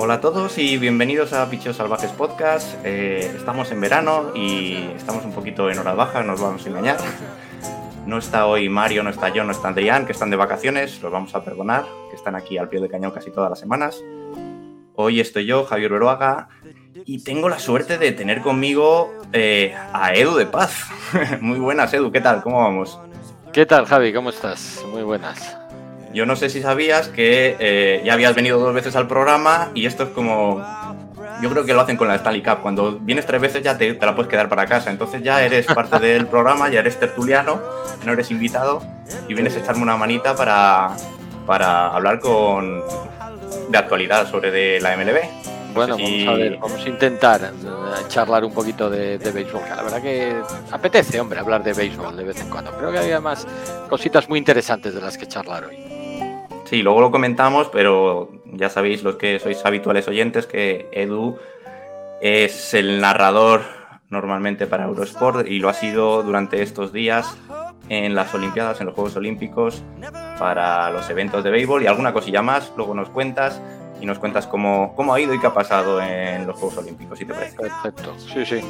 Hola a todos y bienvenidos a Pichos Salvajes Podcast. Eh, estamos en verano y estamos un poquito en horas bajas, nos vamos a engañar. No está hoy Mario, no está yo, no está Adrián, que están de vacaciones, los vamos a perdonar, que están aquí al pie de cañón casi todas las semanas. Hoy estoy yo, Javier Beruaga, y tengo la suerte de tener conmigo eh, a Edu de Paz. Muy buenas, Edu, ¿qué tal? ¿Cómo vamos? ¿Qué tal, Javi? ¿Cómo estás? Muy buenas. Yo no sé si sabías que eh, ya habías venido dos veces al programa y esto es como... Yo creo que lo hacen con la Stanley Cup. Cuando vienes tres veces ya te, te la puedes quedar para casa. Entonces ya eres parte del programa, ya eres tertuliano, no eres invitado y vienes a echarme una manita para, para hablar con de actualidad sobre de la MLB. No Bueno, vamos a ver, vamos a intentar eh, charlar un poquito de, de béisbol, que la verdad que apetece, hombre, hablar de béisbol de vez en cuando. Creo que hay además cositas muy interesantes de las que charlar hoy. Sí, luego lo comentamos, pero ya sabéis los que sois habituales oyentes que Edu es el narrador normalmente para Eurosport y lo ha sido durante estos días en las Olimpiadas, en los Juegos Olímpicos, para los eventos de béisbol y alguna cosilla más. Luego nos cuentas y nos cuentas cómo, cómo ha ido y qué ha pasado en los Juegos Olímpicos, si te parece. Perfecto, sí, sí.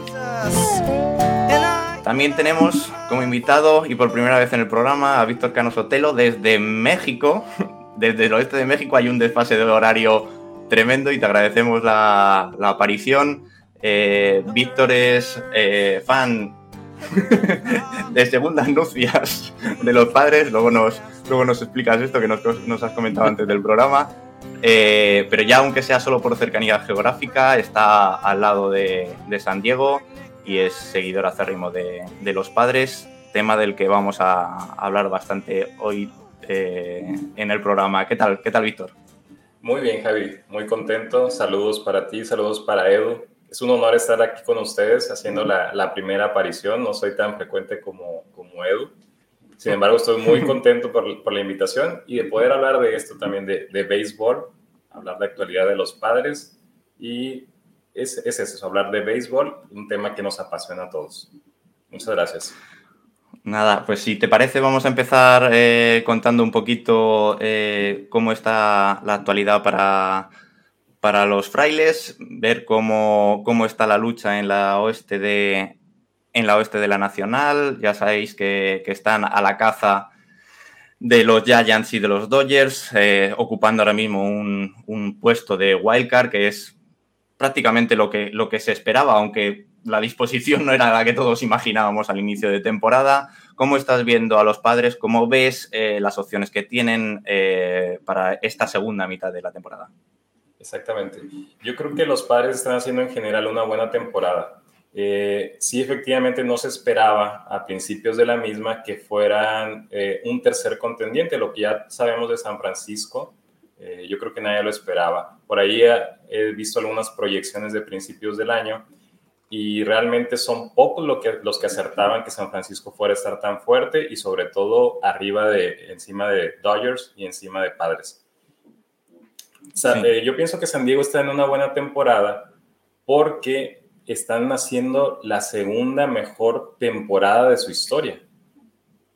También tenemos como invitado y por primera vez en el programa a Víctor Cano Sotelo desde México. Desde el oeste de México hay un desfase de horario tremendo y te agradecemos la, aparición. Eh, Víctor es eh, fan de segundas nupcias de los padres. Luego nos, luego nos explicas esto que nos, has comentado antes del programa. Eh, pero ya aunque sea solo por cercanía geográfica, está al lado de, San Diego y es seguidor acérrimo de los padres, tema del que vamos a hablar bastante hoy eh, en el programa. ¿Qué tal, qué tal Víctor? Muy bien, Javi, muy contento. Saludos para ti, saludos para Edu. Es un honor estar aquí con ustedes haciendo la, la primera aparición. No soy tan frecuente como, como Edu. Sin embargo, estoy muy contento por, por la invitación y de poder hablar de esto también, de, de béisbol, hablar de actualidad de los padres y es, es eso, hablar de béisbol, un tema que nos apasiona a todos. Muchas gracias. Nada, pues si te parece vamos a empezar eh, contando un poquito eh, cómo está la actualidad para, para los frailes, ver cómo, cómo está la lucha en la oeste de, en la oeste de la Nacional. Ya sabéis que, están a la caza de los Giants y de los Dodgers, eh, ocupando ahora mismo un, un, puesto de wildcard, que es prácticamente lo que, lo que se esperaba, aunque la disposición no era la que todos imaginábamos al inicio de temporada. ¿Cómo estás viendo a los padres? ¿Cómo ves eh, las opciones que tienen eh, para esta segunda mitad de la temporada? Exactamente. Yo creo que los padres están haciendo en general una buena temporada. Eh, sí, efectivamente no se esperaba a principios de la misma que fueran un tercer contendiente, lo que ya sabemos de San Francisco. Yo creo que nadie lo esperaba. Por ahí he, visto algunas proyecciones de principios del año y realmente son pocos lo que, los que acertaban que San Francisco fuera a estar tan fuerte y sobre todo arriba de, encima de Dodgers y encima de Padres. O sea, sí. eh, yo pienso que San Diego está en una buena temporada porque están haciendo la segunda mejor temporada de su historia.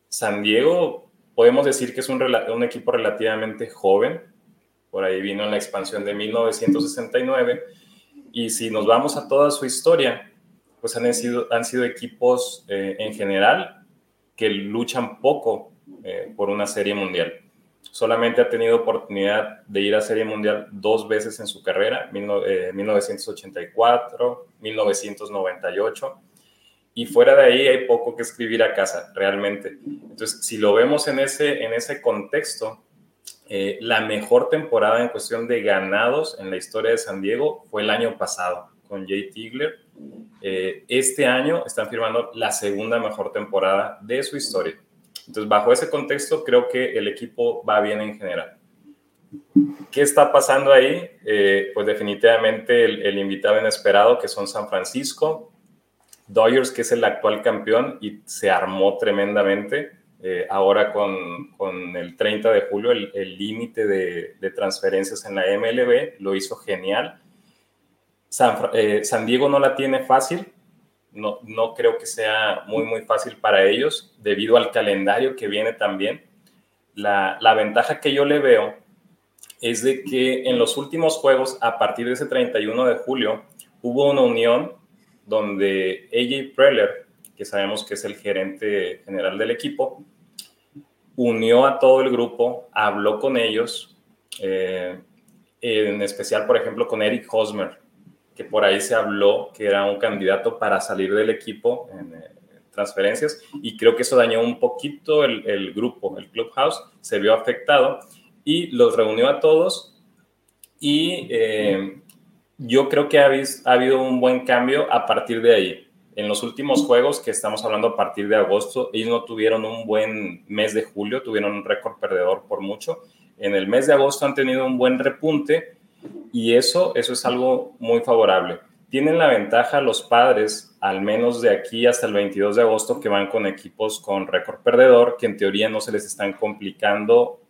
San Diego, podemos decir que es un, un, equipo relativamente joven, por ahí vino en la expansión de 1969, y si nos vamos a toda su historia, pues han sido, han sido equipos eh, en general que luchan poco eh, por una serie mundial. Solamente ha tenido oportunidad de ir a Serie Mundial dos veces en su carrera, eh, 1984, 1998. Y fuera de ahí hay poco que escribir a casa, realmente. Entonces, si lo vemos en ese, en ese contexto, eh, la mejor temporada en cuestión de ganados en la historia de San Diego fue el año pasado con Jay Tigler. Eh, este año están firmando la segunda mejor temporada de su historia. Entonces, bajo ese contexto, creo que el equipo va bien en general. ¿Qué está pasando ahí? Eh, pues definitivamente el, el, invitado inesperado, que son San Francisco. Dodgers, que es el actual campeón, y se armó tremendamente. Eh, ahora con, con, el 30 de julio, el límite de, de, transferencias en la MLB lo hizo genial. San, eh, San, Diego no la tiene fácil, no, no creo que sea muy, muy fácil para ellos debido al calendario que viene también. La, la ventaja que yo le veo es de que en los últimos juegos, a partir de ese 31 de julio, hubo una unión donde AJ Preller, que sabemos que es el gerente general del equipo, unió a todo el grupo, habló con ellos, eh, en especial, por ejemplo, con Eric Hosmer, que por ahí se habló que era un candidato para salir del equipo en eh, transferencias, y creo que eso dañó un poquito el, grupo, el clubhouse, se vio afectado, y los reunió a todos, y eh, yo creo que ha habido un buen cambio a partir de ahí en los últimos juegos, que estamos hablando a partir de agosto, ellos no tuvieron un buen mes de julio, tuvieron un récord perdedor por mucho. En el mes de agosto han tenido un buen repunte y eso, eso es algo muy favorable. Tienen la ventaja los padres, al menos de aquí hasta el 22 de agosto, que van con equipos con récord perdedor, que en teoría no se les están complicando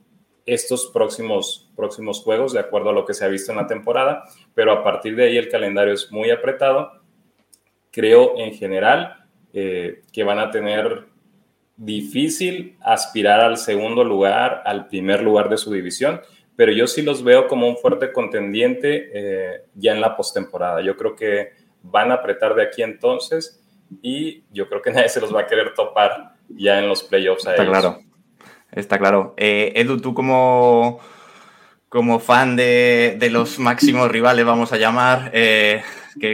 estos próximos, próximos juegos, de acuerdo a lo que se ha visto en la temporada, pero a partir de ahí el calendario es muy apretado creo en general eh, que van a tener difícil aspirar al segundo lugar, al primer lugar de su división, pero yo sí los veo como un fuerte contendiente eh, ya en la postemporada. Yo creo que van a apretar de aquí entonces y yo creo que nadie se los va a querer topar ya en los playoffs. Está claro, está claro. Eh, Edu, tú como, como fan de, los máximos rivales, vamos a llamar, que,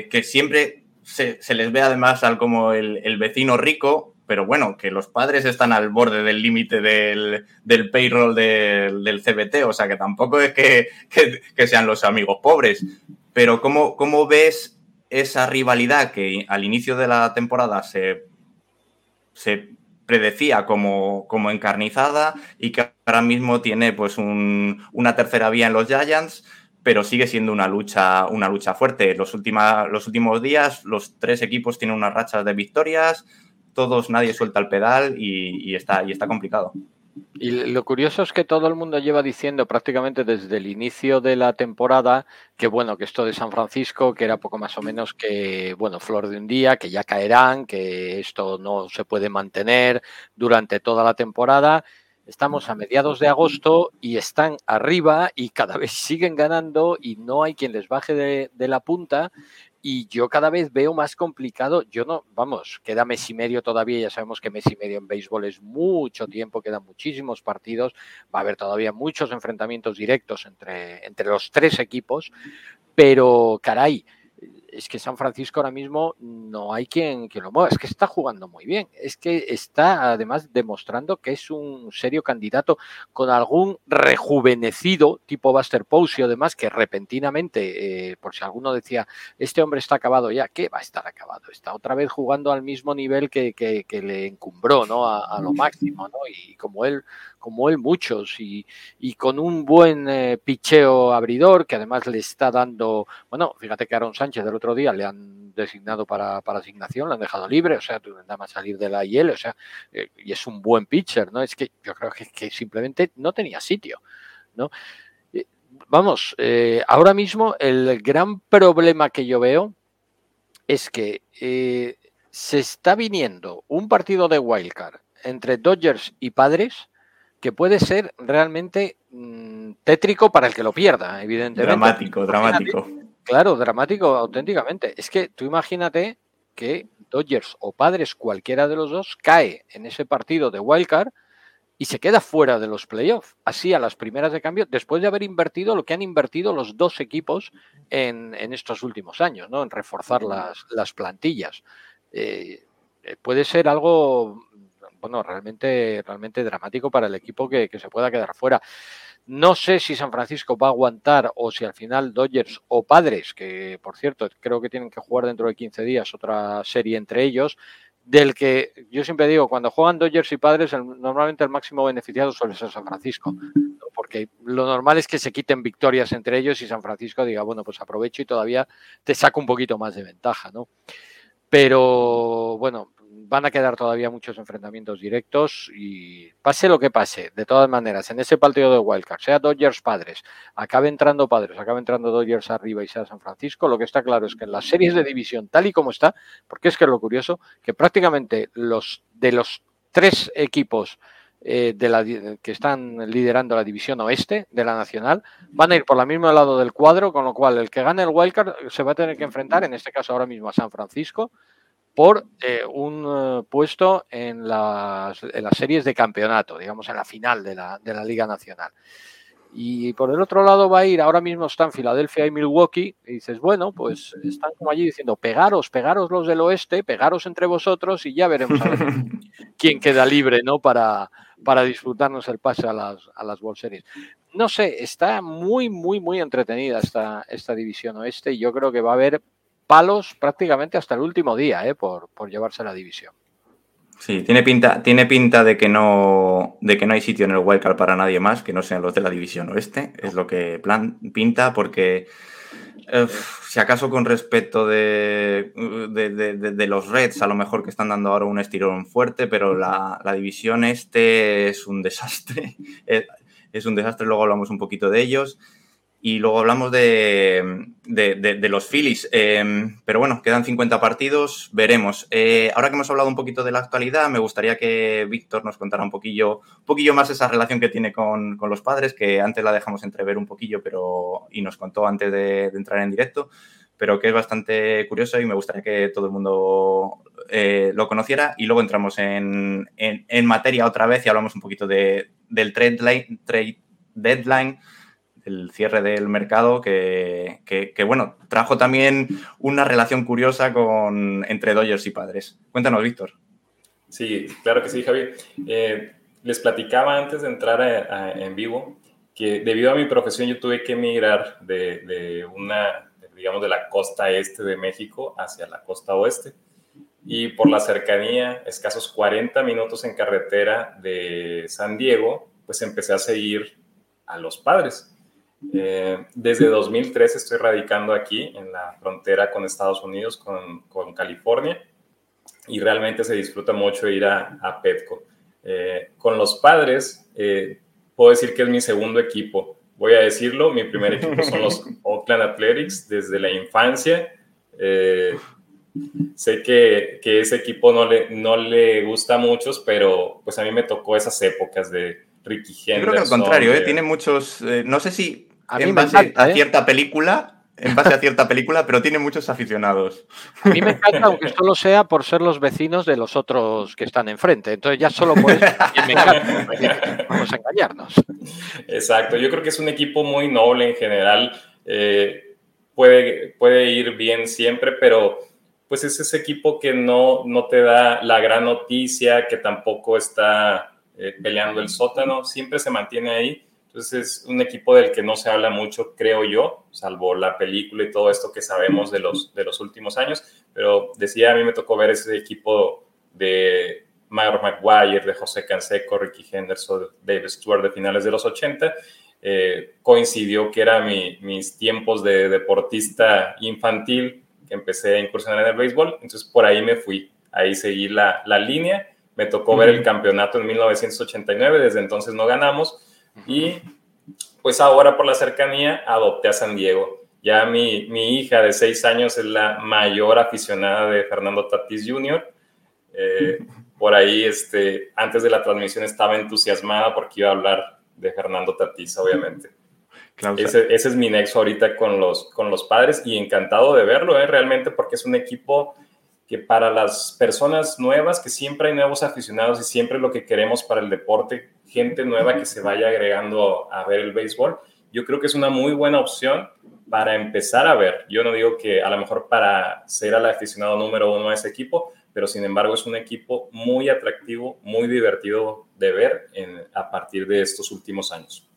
que, siempre se, les ve además al como el, vecino rico, pero bueno, que los padres están al borde del límite del, payroll del, CBT, o sea que tampoco es que, sean los amigos pobres. Pero ¿cómo, ¿cómo, ves esa rivalidad que al inicio de la temporada se, se predecía como, como encarnizada y que ahora mismo tiene pues una tercera vía en los Giants? Pero sigue siendo una lucha, una lucha fuerte. Los, los últimos días, los tres equipos tienen unas rachas de victorias, todos, nadie suelta el pedal y, está, y está complicado. Y lo curioso es que todo el mundo lleva diciendo prácticamente desde el inicio de la temporada que bueno, que esto de San Francisco, que era poco más o menos que, bueno, flor de un día, que ya caerán, que esto no se puede mantener durante toda la temporada Estamos a mediados de agosto y están arriba y cada vez siguen ganando y no hay quien les baje de, la punta. Y yo cada vez veo más complicado. Yo no, vamos, queda mes y medio todavía. Ya sabemos que mes y medio en béisbol es mucho tiempo, quedan muchísimos partidos. Va a haber todavía muchos enfrentamientos directos entre, entre los tres equipos. Pero, caray, es que San Francisco ahora mismo no hay quien, quien lo mueva, es que está jugando muy bien, es que está además demostrando que es un serio candidato con algún rejuvenecido tipo Buster Posey o demás que repentinamente, eh, por si alguno decía, este hombre está acabado ya, ¿qué va a estar acabado? Está otra vez jugando al mismo nivel que, le encumbró, ¿no? A, lo máximo, ¿no? Y como él, como él muchos, y, con un buen eh, picheo abridor que además le está dando, bueno, fíjate que Aaron Sánchez del otro día le han designado para, asignación, le han dejado libre, o sea, nada más salir de la IL, o sea, eh, y es un buen pitcher, ¿no? Es que yo creo que, simplemente no tenía sitio, ¿no? Eh, vamos, ahora mismo el gran problema que yo veo es que se está viniendo un partido de wildcard entre Dodgers y Padres que puede ser realmente mm, tétrico para el que lo pierda, evidentemente. Dramático, dramático. Claro, dramático auténticamente. Es que tú imagínate que Dodgers o Padres, cualquiera de los dos, cae en ese partido de wildcard y se queda fuera de los playoffs. Así a las primeras de cambio, después de haber invertido lo que han invertido los dos equipos en, estos últimos años, ¿no? En reforzar las, las plantillas. Eh, eh, puede ser algo bueno, realmente, realmente dramático para el equipo que, se pueda quedar fuera. No sé si San Francisco va a aguantar o si al final Dodgers o Padres, que por cierto creo que tienen que jugar dentro de 15 días otra serie entre ellos, del que yo siempre digo, cuando juegan Dodgers y Padres, normalmente el máximo beneficiado suele ser San Francisco, porque lo normal es que se quiten victorias entre ellos y San Francisco diga, bueno, pues aprovecho y todavía te saco un poquito más de ventaja, ¿no? Pero bueno, van a quedar todavía muchos enfrentamientos directos y pase lo que pase, de todas maneras, en ese partido de Wildcard, sea Dodgers Padres, acabe entrando Padres, acabe entrando Dodgers arriba y sea San Francisco, lo que está claro es que en las series de división, tal y como está, porque es que es lo curioso, que prácticamente los de los tres equipos eh, la, que están liderando la división oeste de la nacional van a ir por el mismo lado del cuadro, con lo cual el que gane el wildcard se va a tener que enfrentar, en este caso ahora mismo a San Francisco, por eh, un eh, puesto en las, en las, series de campeonato, digamos en la final de la, de la, Liga Nacional. Y por el otro lado va a ir, ahora mismo están Filadelfia y Milwaukee, y dices, bueno, pues están como allí diciendo, pegaros, pegaros los del oeste, pegaros entre vosotros y ya veremos a ver quién queda libre, ¿no? Para, para disfrutarnos el pase a las, a las World Series. No sé, está muy, muy, muy entretenida esta, esta división oeste y yo creo que va a haber palos prácticamente hasta el último día ¿eh? por, por llevarse la división. Sí, tiene pinta, tiene pinta de que no, de que no hay sitio en el wildcard para nadie más que no sean los de la división oeste. Es lo que plan, pinta, porque si acaso con respecto de, de, los Reds, a lo mejor que están dando ahora un estirón fuerte, pero la, la división este es un desastre. Es, es un desastre, luego hablamos un poquito de ellos. Y luego hablamos de, de, de los Phillies. Eh, pero bueno, quedan 50 partidos, veremos. Eh, ahora que hemos hablado un poquito de la actualidad, me gustaría que Víctor nos contara un poquillo, poquillo más esa relación que tiene con, con, los padres, que antes la dejamos entrever un poquillo pero, y nos contó antes de, entrar en directo, pero que es bastante curioso y me gustaría que todo el mundo eh, lo conociera. Y luego entramos en, en, materia otra vez y hablamos un poquito de, del trade, line, trade deadline el cierre del mercado que, que, que, bueno, trajo también una relación curiosa con, entre Dodgers y padres. Cuéntanos, Víctor. Sí, claro que sí, Javi. Eh, les platicaba antes de entrar a, a, en vivo que debido a mi profesión yo tuve que emigrar de, de, una, digamos, de la costa este de México hacia la costa oeste. Y por la cercanía, escasos 40 minutos en carretera de San Diego, pues empecé a seguir a los padres. Eh, desde 2003 estoy radicando aquí en la frontera con Estados Unidos, con, con California, y realmente se disfruta mucho ir a, a Petco. Eh, con los padres, eh, puedo decir que es mi segundo equipo. Voy a decirlo, mi primer equipo son los Oakland Athletics desde la infancia. Eh, sé que, que, ese equipo no le, no le gusta a muchos, pero pues a mí me tocó esas épocas de Ricky Henderson. Yo creo que al contrario, de... tiene muchos, no sé si a en base encanta, a cierta ¿eh? película, en base a cierta película, pero tiene muchos aficionados. A mí me encanta, aunque solo sea por ser los vecinos de los otros que están enfrente. Entonces ya solo por eso me encanta. Vamos a engañarnos. Exacto, yo creo que es un equipo muy noble en general. Eh, puede, puede ir bien siempre, pero pues es ese equipo que no, no te da la gran noticia, que tampoco está eh, peleando el sótano, siempre se mantiene ahí entonces es un equipo del que no se habla mucho, creo yo, salvo la película y todo esto que sabemos de los, de los últimos años. Pero decía, a mí me tocó ver ese equipo de Mayor Maguire, de José Canseco, Ricky Henderson, David Stewart de finales de los 80. Eh, coincidió que eran mi, mis tiempos de deportista infantil, que empecé a incursionar en el béisbol. Entonces por ahí me fui, ahí seguí la, la línea. Me tocó uh -huh. ver el campeonato en 1989, desde entonces no ganamos y pues ahora por la cercanía adopté a San Diego. Ya mi, mi hija de seis años es la mayor aficionada de Fernando Tatis Jr. Eh, por ahí, este, antes de la transmisión estaba entusiasmada porque iba a hablar de Fernando Tatis, obviamente. Ese, ese, es mi nexo ahorita con los, con los padres y encantado de verlo, ¿eh? realmente, porque es un equipo que para las personas nuevas, que siempre hay nuevos aficionados y siempre lo que queremos para el deporte, gente nueva que se vaya agregando a ver el béisbol, yo creo que es una muy buena opción para empezar a ver. Yo no digo que a lo mejor para ser el aficionado número uno de ese equipo, pero sin embargo es un equipo muy atractivo, muy divertido de ver en, a partir de estos últimos años.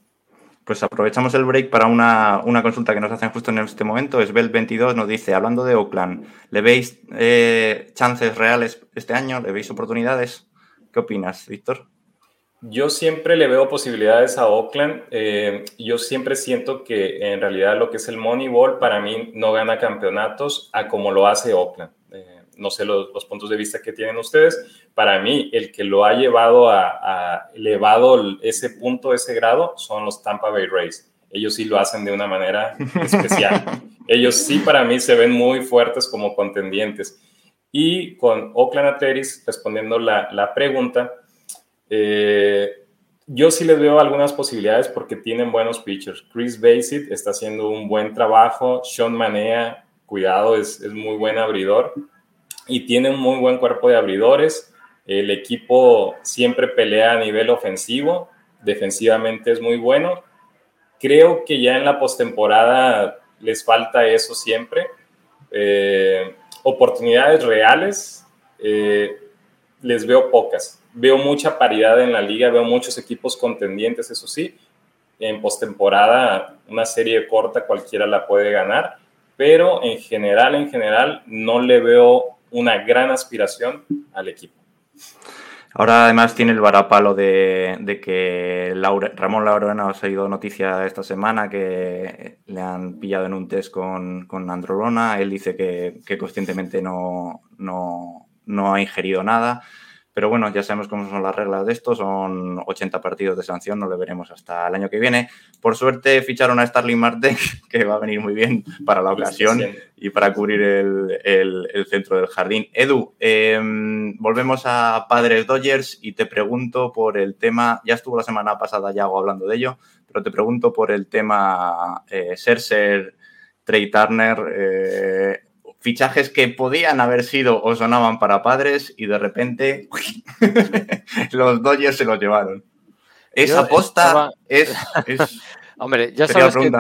Pues aprovechamos el break para una, una, consulta que nos hacen justo en este momento. Esbel22 nos dice, hablando de Oakland, ¿le veis eh, chances reales este año? ¿Le veis oportunidades? ¿Qué opinas, Víctor? Yo siempre le veo posibilidades a Oakland. Eh, yo siempre siento que en realidad lo que es el Moneyball para mí no gana campeonatos a como lo hace Oakland. Eh, no sé los, puntos de vista que tienen ustedes. Para mí, el que lo ha llevado a, elevado ese punto, ese grado, son los Tampa Bay Rays. Ellos sí lo hacen de una manera especial. Ellos sí para mí se ven muy fuertes como contendientes. Y con Oakland Athletics, respondiendo la, la pregunta, eh, yo sí les veo algunas posibilidades porque tienen buenos pitchers. Chris Basit está haciendo un buen trabajo. Sean Manea, cuidado, es, es muy buen abridor. Y tiene un muy buen cuerpo de abridores. El equipo siempre pelea a nivel ofensivo. Defensivamente es muy bueno. Creo que ya en la postemporada les falta eso siempre. Eh, oportunidades reales eh, les veo pocas veo mucha paridad en la liga, veo muchos equipos contendientes, eso sí. En postemporada, una serie corta cualquiera la puede ganar, pero en general, en general, no le veo una gran aspiración al equipo. Ahora además tiene el varapalo de, que Ramón Laurena ha seguido noticia esta semana que le han pillado en un test con, con Androlona. Él dice que, que conscientemente no, no, no ha ingerido nada. Pero bueno, ya sabemos cómo son las reglas de esto, son 80 partidos de sanción, no le veremos hasta el año que viene. Por suerte ficharon a Starling Marte, que va a venir muy bien para la ocasión y para cubrir el, centro del jardín. Edu, em, volvemos a Padres Dodgers y te pregunto por el tema, ya estuvo la semana pasada Yago hablando de ello, pero te pregunto por el tema eh, Serser, Trey Turner. Eh, fichajes que podían haber sido o sonaban para padres y de repente los Dodgers se los llevaron. Esa aposta es, Hombre, ya sabes que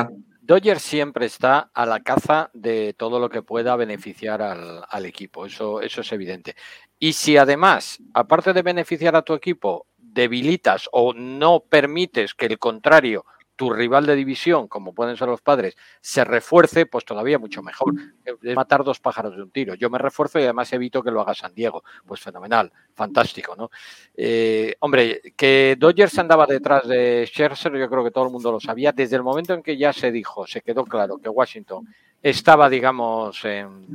Dodgers siempre está a la caza de todo lo que pueda beneficiar al, equipo, eso, eso es evidente. Y si además, aparte de beneficiar a tu equipo, debilitas o no permites que el contrario tu rival de división, como pueden ser los padres, se refuerce, pues todavía mucho mejor. Es matar dos pájaros de un tiro. Yo me refuerzo y además evito que lo haga San Diego. Pues fenomenal, fantástico, ¿no? Eh, hombre, que Dodgers andaba detrás de Scherzer, yo creo que todo el mundo lo sabía. Desde el momento en que ya se dijo, se quedó claro que Washington estaba, digamos, en,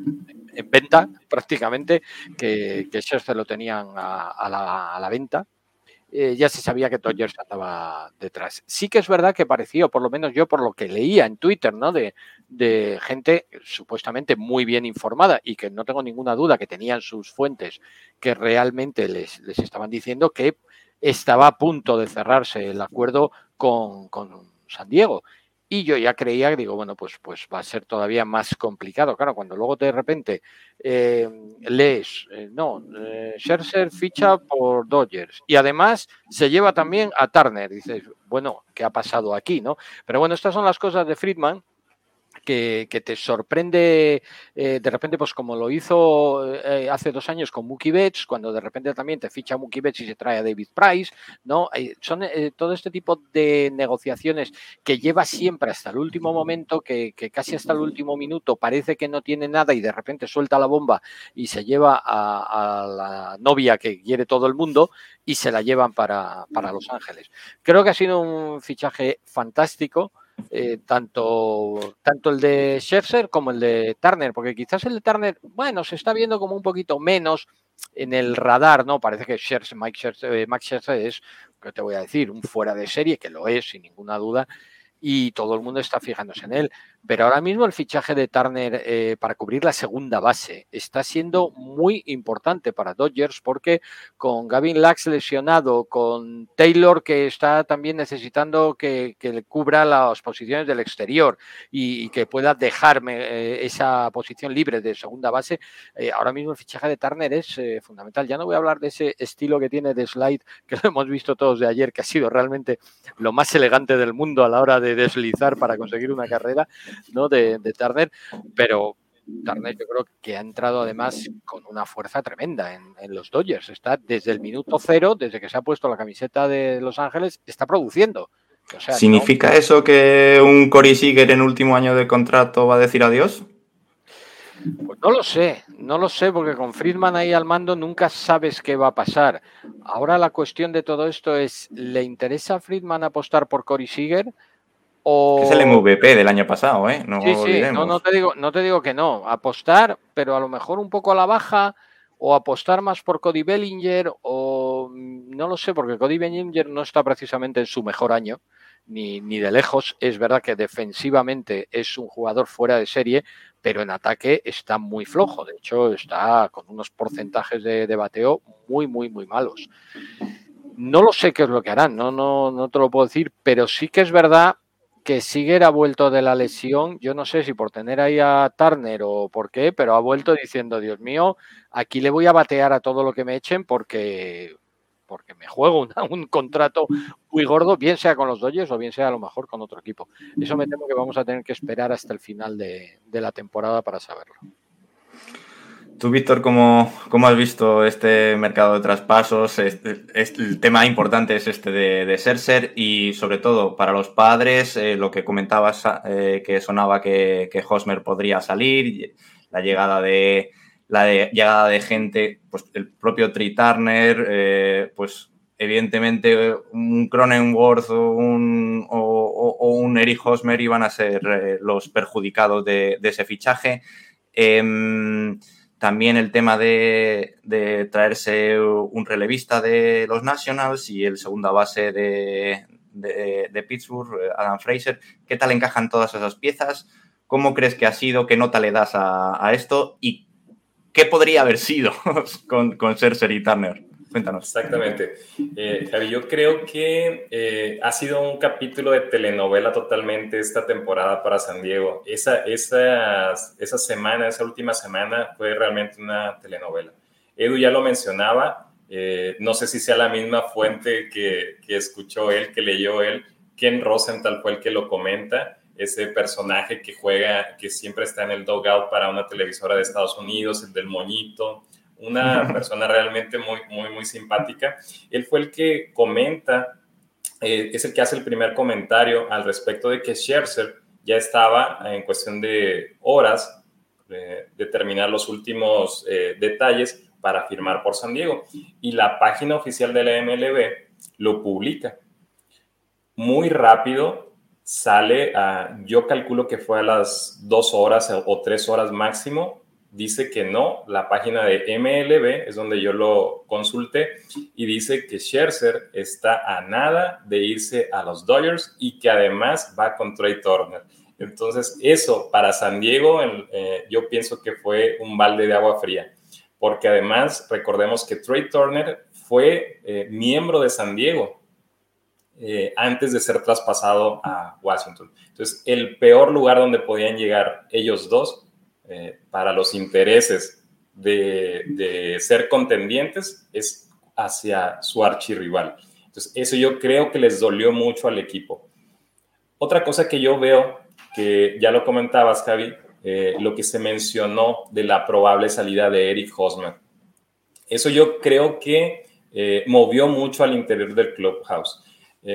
venta prácticamente, que, que Scherzer lo tenían a, la, a la venta eh, ya se sabía que Dodgers estaba detrás. Sí que es verdad que pareció, por lo menos yo por lo que leía en Twitter, ¿no? De, de gente supuestamente muy bien informada y que no tengo ninguna duda que tenían sus fuentes que realmente les, les estaban diciendo que estaba a punto de cerrarse el acuerdo con, con San Diego. Y yo ya creía, digo, bueno, pues, pues va a ser todavía más complicado. Claro, cuando luego de repente eh, lees, eh, no, eh, Scherzer ficha por Dodgers y además se lleva también a Turner. Dices, bueno, ¿qué ha pasado aquí? no Pero bueno, estas son las cosas de Friedman que, te sorprende eh, de repente, pues como lo hizo eh, hace dos años con Mookie Betts, cuando de repente también te ficha Mookie Betts y se trae a David Price, ¿no? Eh, son todo este tipo de negociaciones que lleva siempre hasta el último momento, que, casi hasta el último minuto parece que no tiene nada y de repente suelta la bomba y se lleva a, la novia que quiere todo el mundo y se la llevan para, para Los Ángeles. Creo que ha sido un fichaje fantástico. Eh, tanto, tanto el de Scherzer como el de Turner, porque quizás el de Turner, bueno, se está viendo como un poquito menos en el radar, ¿no? Parece que Mike eh, Max Scherzer es, que te voy a decir, un fuera de serie, que lo es, sin ninguna duda, y todo el mundo está fijándose en él. Pero ahora mismo el fichaje de Turner eh, para cubrir la segunda base está siendo muy importante para Dodgers porque con Gavin Lax lesionado, con Taylor que está también necesitando que, que cubra las posiciones del exterior y, que pueda dejarme eh, esa posición libre de segunda base, eh, ahora mismo el fichaje de Turner es fundamental. Ya no voy a hablar de ese estilo que tiene de slide que lo hemos visto todos de ayer, que ha sido realmente lo más elegante del mundo a la hora de deslizar para conseguir una carrera ¿no? de, Turner, pero Turner yo creo que ha entrado además con una fuerza tremenda en, los Dodgers. Está desde el minuto cero, desde que se ha puesto la camiseta de Los Ángeles, está produciendo. ¿Significa eso que un Corey Seager en último año de contrato va a decir adiós? Pues no lo sé, no lo sé, porque con Friedman ahí al mando nunca sabes qué va a pasar. Ahora la cuestión de todo esto es, ¿le interesa a Friedman apostar por Corey Seager? O... Es el MVP del año pasado, ¿eh? No sí, sí, no, no, te digo, no te digo que no. Apostar, pero a lo mejor un poco a la baja, o apostar más por Cody Bellinger, o mm, no lo sé, porque Cody Bellinger no está precisamente en su mejor año, ni, ni de lejos. Es verdad que defensivamente es un jugador fuera de serie, pero en ataque está muy flojo. De hecho, está con unos porcentajes de, de bateo muy, muy, muy malos. No lo sé qué es lo que harán, no, no, no te lo puedo decir, pero sí que es verdad que Siger ha vuelto de la lesión, yo no sé si por tener ahí a Turner o por qué, pero ha vuelto diciendo, Dios mío, aquí le voy a batear a todo lo que me echen porque, porque me juego un contrato muy gordo, bien sea con los Dodgers o bien sea a lo mejor con otro equipo. Eso me temo que vamos a tener que esperar hasta el final de la temporada para saberlo. Tú, Víctor, ¿cómo, ¿cómo, has visto este mercado de traspasos? Este, el tema importante es este de, de Serser y sobre todo para los padres, eh, lo que comentabas eh, que sonaba que, que, Hosmer podría salir, la llegada de la llegada de gente, pues el propio Tri Turner, eh, pues evidentemente un Cronenworth o un, o, un Eric Hosmer iban a ser los perjudicados de, de ese fichaje. También el tema de, traerse un relevista de los Nationals y el segunda base de, Pittsburgh, Adam Fraser. ¿Qué tal encajan todas esas piezas? ¿Cómo crees que ha sido? ¿Qué nota le das a, esto? ¿Y qué podría haber sido con, con Cersei y Turner? Exactamente. Eh, Javi, yo creo que eh, ha sido un capítulo de telenovela totalmente esta temporada para San Diego. Esa, esa, esa semana, esa última semana fue realmente una telenovela. Edu ya lo mencionaba, eh, no sé si sea la misma fuente que, que, escuchó él, que leyó él. Ken Rosenthal fue el que lo comenta, ese personaje que juega, que siempre está en el dogout para una televisora de Estados Unidos, el del moñito, una persona realmente muy, muy, muy simpática. Él fue el que comenta, eh, es el que hace el primer comentario al respecto de que Scherzer ya estaba en cuestión de horas de, terminar los últimos eh, detalles para firmar por San Diego. Y la página oficial de la MLB lo publica. Muy rápido sale a, yo calculo que fue a las dos horas o tres horas máximo, dice que no. La página de MLB es donde yo lo consulté y dice que Scherzer está a nada de irse a los Dodgers y que además va con Trey Turner. Entonces, eso para San Diego, eh, yo pienso que fue un balde de agua fría, porque además recordemos que Trey Turner fue eh, miembro de San Diego eh, antes de ser traspasado a Washington. Entonces, el peor lugar donde podían llegar ellos dos eh, para los intereses de, ser contendientes es hacia su archirrival. Entonces, eso yo creo que les dolió mucho al equipo. Otra cosa que yo veo, que ya lo comentabas, Javi, eh, lo que se mencionó de la probable salida de Eric Hosmer. Eso yo creo que eh, movió mucho al interior del clubhouse.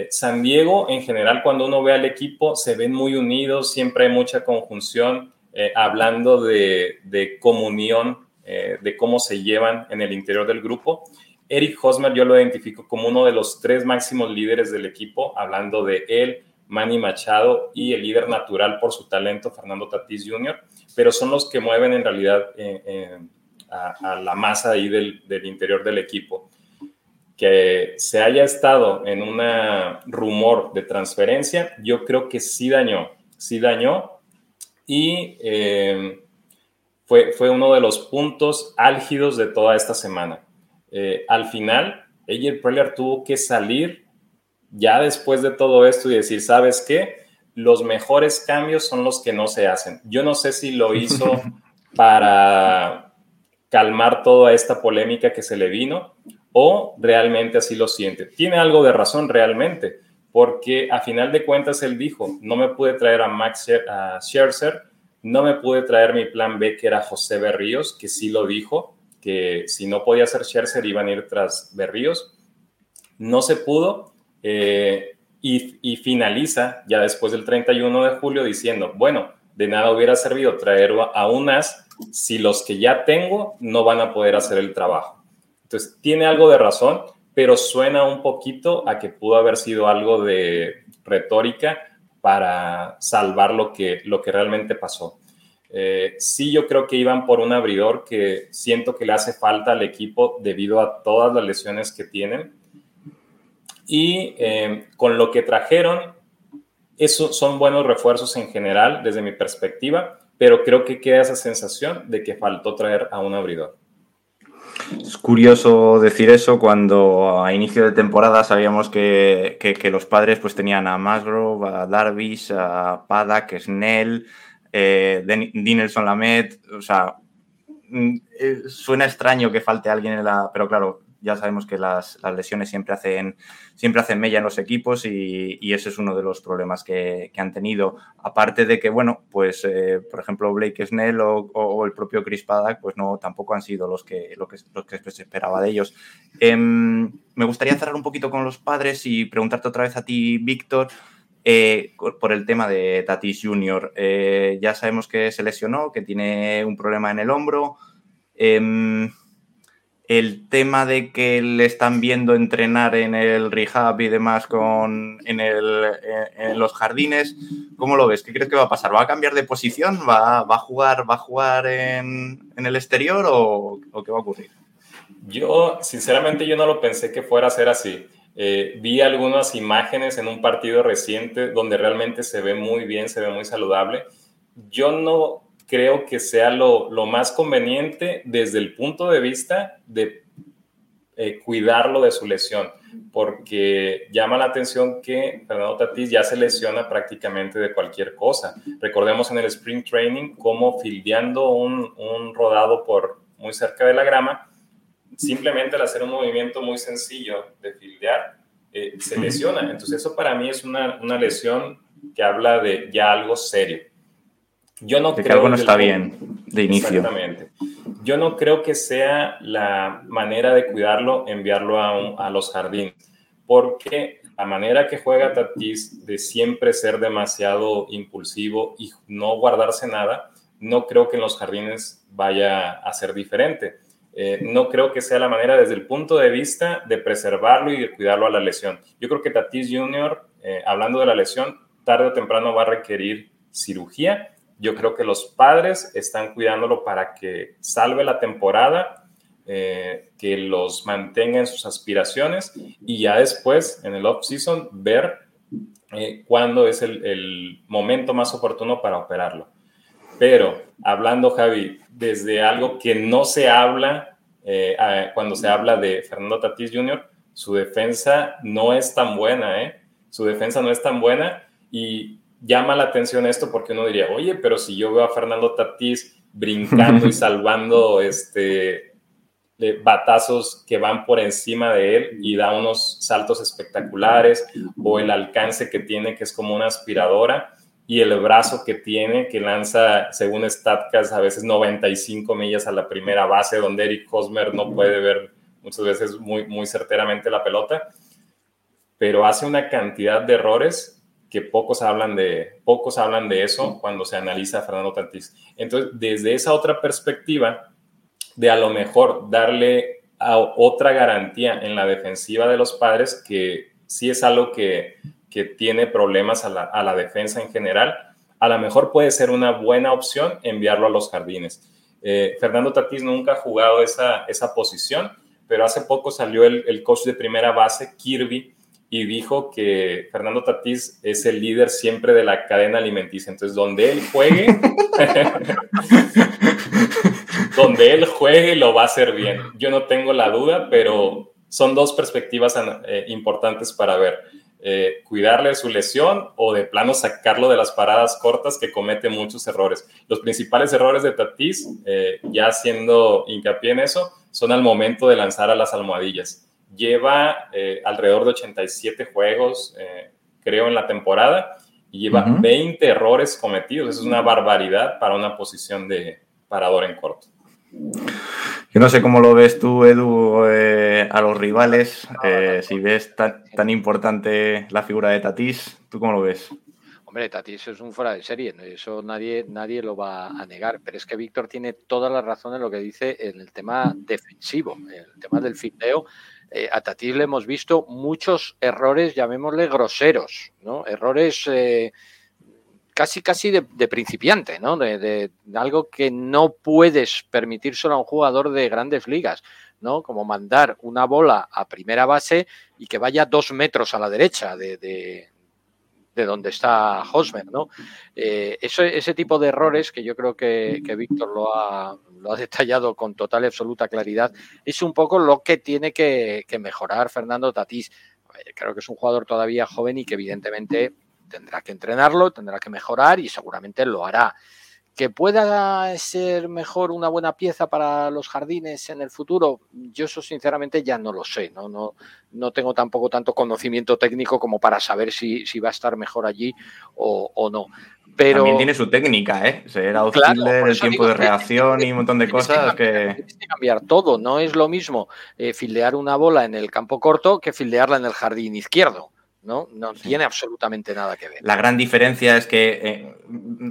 San Diego, en general, cuando uno ve al equipo, se ven muy unidos, siempre hay mucha conjunción. Eh, hablando de, comunión, eh, de cómo se llevan en el interior del grupo. Eric Hosmer yo lo identifico como uno de los tres máximos líderes del equipo, hablando de él, Manny Machado y el líder natural por su talento, Fernando Tatís Jr., pero son los que mueven en realidad eh, a, la masa ahí del, del interior del equipo que se haya estado en un rumor de transferencia, yo creo que sí dañó, sí dañó y eh, fue, fue uno de los puntos álgidos de toda esta semana. Eh, al final, AJ Preller tuvo que salir ya después de todo esto y decir, ¿sabes qué? Los mejores cambios son los que no se hacen. Yo no sé si lo hizo para calmar toda esta polémica que se le vino o realmente así lo siente. Tiene algo de razón realmente porque a final de cuentas él dijo, no me pude traer a Max a Scherzer, no me pude traer mi plan B, que era José Berríos, que sí lo dijo, que si no podía ser Scherzer iban a ir tras Berríos. No se pudo eh, y, y, finaliza ya después del 31 de julio diciendo, bueno, de nada hubiera servido traer a unas si los que ya tengo no van a poder hacer el trabajo. Entonces, tiene algo de razón, pero suena un poquito a que pudo haber sido algo de retórica para salvar lo que, lo que realmente pasó. Eh, sí, yo creo que iban por un abridor que siento que le hace falta al equipo debido a todas las lesiones que tienen. Y eh, con lo que trajeron, esos son buenos refuerzos en general desde mi perspectiva, pero creo que queda esa sensación de que faltó traer a un abridor. Es curioso decir eso cuando a inicio de temporada sabíamos que, los padres pues tenían a Musgrove, a Darvish, a Paddock, Snell, eh, Dinelson Lamet, o sea, mm, eh, suena extraño que falte alguien en la... Pero claro, ya sabemos que las, lesiones siempre hacen, siempre hacen mella en los equipos y, ese es uno de los problemas que, han tenido. Aparte de que, bueno, pues eh, por ejemplo Blake Snell o, el propio Chris Paddock, pues no, tampoco han sido los que, lo que, que se esperaba de ellos. Em, me gustaría cerrar un poquito con los padres y preguntarte otra vez a ti, Víctor. Eh, por el tema de Tatis Jr. Eh, ya sabemos que se lesionó, que tiene un problema en el hombro. Em, el tema de que le están viendo entrenar en el rehab y demás con, en, los jardines, ¿cómo lo ves? ¿Qué crees que va a pasar? ¿Va a cambiar de posición? ¿Va, a jugar, va a jugar en, el exterior o, o, qué va a ocurrir? Yo, sinceramente, yo no lo pensé que fuera a ser así. Eh, vi algunas imágenes en un partido reciente donde realmente se ve muy bien, se ve muy saludable. Yo no creo que sea lo, más conveniente desde el punto de vista de eh, cuidarlo de su lesión, porque llama la atención que Fernando Tatís ya se lesiona prácticamente de cualquier cosa. Recordemos en el Spring Training cómo fildeando un, un rodado por muy cerca de la grama, simplemente al hacer un movimiento muy sencillo de fildear, eh, se lesiona. Entonces eso para mí es una, una, lesión que habla de ya algo serio. Yo no creo que algo no está bien de inicio. Exactamente. Yo no creo que sea la manera de cuidarlo enviarlo a, a los jardines, porque la manera que juega Tatis de siempre ser demasiado impulsivo y no guardarse nada, no creo que en los jardines vaya a ser diferente. Eh, no creo que sea la manera desde el punto de vista de preservarlo y de cuidarlo a la lesión. Yo creo que Tatis Jr., eh, hablando de la lesión, tarde o temprano va a requerir cirugía. Yo creo que los padres están cuidándolo para que salve la temporada, eh, que los mantenga en sus aspiraciones y ya después, en el off-season, ver cuándo es el momento más oportuno para operarlo. Pero hablando, Javi, desde algo que no se habla eh, cuando se habla de Fernando Tatís Jr., su defensa no es tan buena, ¿eh? Su defensa no es tan buena y llama la atención esto porque uno diría, oye, pero si yo veo a Fernando Tatís brincando y salvando este, batazos que van por encima de él y da unos saltos espectaculares o el alcance que tiene que es como una aspiradora y el brazo que tiene, que lanza, según Statcast, a veces 95 millas a la primera base, donde Eric Hosmer no puede ver muchas veces muy, muy certeramente la pelota, pero hace una cantidad de errores que pocos hablan de, pocos hablan de eso cuando se analiza a Fernando Tatis. Entonces, desde esa otra perspectiva, de a lo mejor darle a otra garantía en la defensiva de los padres, que sí es algo que que tiene problemas a la, defensa en general, a lo mejor puede ser una buena opción enviarlo a los jardines. Eh, Fernando Tatís nunca ha jugado esa, esa posición, pero hace poco salió el, coach de primera base, Kirby, y dijo que Fernando Tatís es el líder siempre de la cadena alimenticia. Entonces, donde él juegue, donde él juegue, lo va a hacer bien. Yo no tengo la duda, pero son dos perspectivas eh, importantes para ver. Eh, cuidarle su lesión o de plano sacarlo de las paradas cortas que comete muchos errores. Los principales errores de Tatis, eh, ya haciendo hincapié en eso, son al momento de lanzar a las almohadillas. Lleva eh, alrededor de 87 juegos, creo, en la temporada y lleva 20 errores cometidos. Eso es una barbaridad para una posición de parador en corto. Yo no sé cómo lo ves tú, Edu, eh, a los rivales. Eh, si ves tan, importante la figura de Tatís, ¿tú cómo lo ves? Hombre, Tatís es un fuera de serie, eso nadie, nadie lo va a negar, pero es que Víctor tiene toda la razón en lo que dice en el tema defensivo, en el tema del fiteo eh, a Tatis le hemos visto muchos errores, llamémosle groseros, ¿no? Errores eh, casi, casi de, principiante, ¿no? De, algo que no puedes permitírselo a un jugador de grandes ligas, ¿no? Como mandar una bola a primera base y que vaya dos metros a la derecha de, de donde está Hosmer, ¿no? Eh, ese tipo de errores que yo creo que, Víctor lo ha, lo ha, detallado con total y absoluta claridad, es un poco lo que tiene que, mejorar Fernando Tatís. Creo que es un jugador todavía joven y que evidentemente tendrá que entrenarlo, tendrá que mejorar y seguramente lo hará. Que pueda ser mejor una buena pieza para los jardines en el futuro, yo eso sinceramente ya no lo sé, no, no, no tengo tampoco tanto conocimiento técnico como para saber si, si va a a mejor allí o, no. Pero... También tiene su técnica, ¿eh? Ser outfielder, el tiempo de reacción y un montón de cosas que... que... cambiar todo, no es lo mismo eh, fildear una bola en el campo corto que fildearla en el jardín izquierdo. ¿No? No tiene absolutamente nada que ver. La gran diferencia es que eh,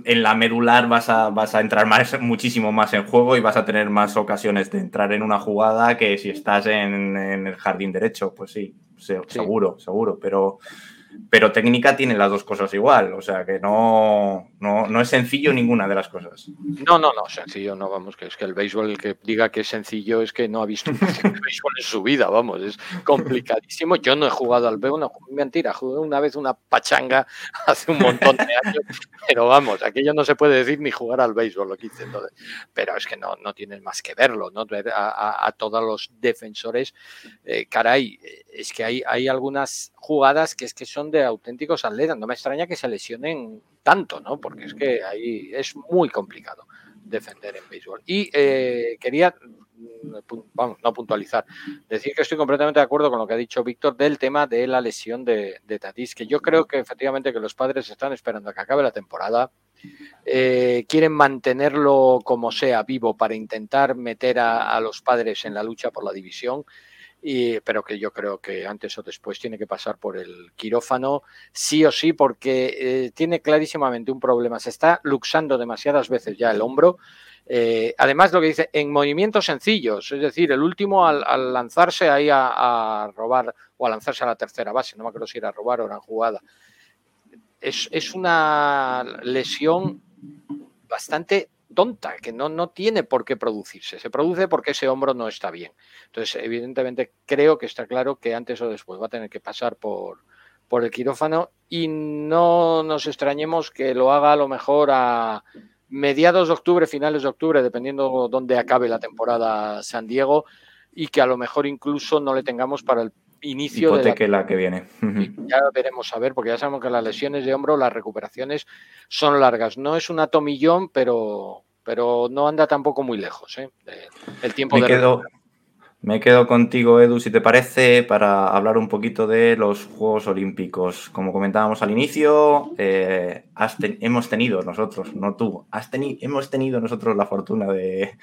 en la medular vas a, vas a entrar más, muchísimo más en juego y vas a tener más ocasiones de entrar en una jugada que si estás en, el jardín derecho. Pues sí, seguro, seguro, pero pero técnica tiene las dos cosas igual, o sea que no, no, es sencillo ninguna de las cosas. No, no, no, sencillo no, vamos, que es que el béisbol el que diga que es sencillo es que no ha visto béisbol en su vida, vamos, es complicadísimo. Yo no he jugado al béisbol, no, mentira, jugué una vez una pachanga hace un montón de años, pero vamos, aquello no se puede decir ni jugar al béisbol, lo que entonces. Pero es que no, no tienes más que verlo, ¿no? Ver a, todos los defensores, eh, caray, es que hay, hay algunas jugadas que es que son de auténticos atletas. No me extraña que se lesionen tanto, ¿no? Porque es que ahí es muy complicado defender en béisbol. Y eh, quería, mm, vamos, no puntualizar, decir que estoy completamente de acuerdo con lo que ha dicho Víctor del tema de la lesión de, de Tatis, que yo creo que efectivamente que los padres están esperando a que acabe la temporada. Eh, quieren mantenerlo como sea vivo para intentar meter a, a los padres en la lucha por la división pero que yo creo que antes o después tiene que pasar por el quirófano, sí o sí, porque eh, tiene clarísimamente un problema. Se está luxando demasiadas veces ya el hombro. Eh, además, lo que dice, en movimientos sencillos, es decir, el último al, lanzarse ahí a, robar o a lanzarse a la tercera base, no me acuerdo si era robar o era jugada. Es, es una lesión bastante tonta, que no, no tiene por qué producirse. Se produce porque ese hombro no está bien. Entonces, evidentemente, creo que está claro que antes o después va a tener que pasar por, por el quirófano y no nos extrañemos que lo haga a lo mejor a mediados de octubre, finales de octubre, dependiendo dónde acabe la temporada San Diego, y que a lo mejor incluso no le tengamos para el inicio de la... la que viene. Ya veremos a ver, porque ya sabemos que las lesiones de hombro, las recuperaciones son largas. No es un atomillón, pero, pero no anda tampoco muy lejos. ¿eh? El tiempo me de quedo, me quedo contigo, Edu, si te parece, para hablar un poquito de los Juegos Olímpicos. Como comentábamos al inicio, eh, hemos tenido nosotros, no tú, has hemos tenido nosotros la fortuna de,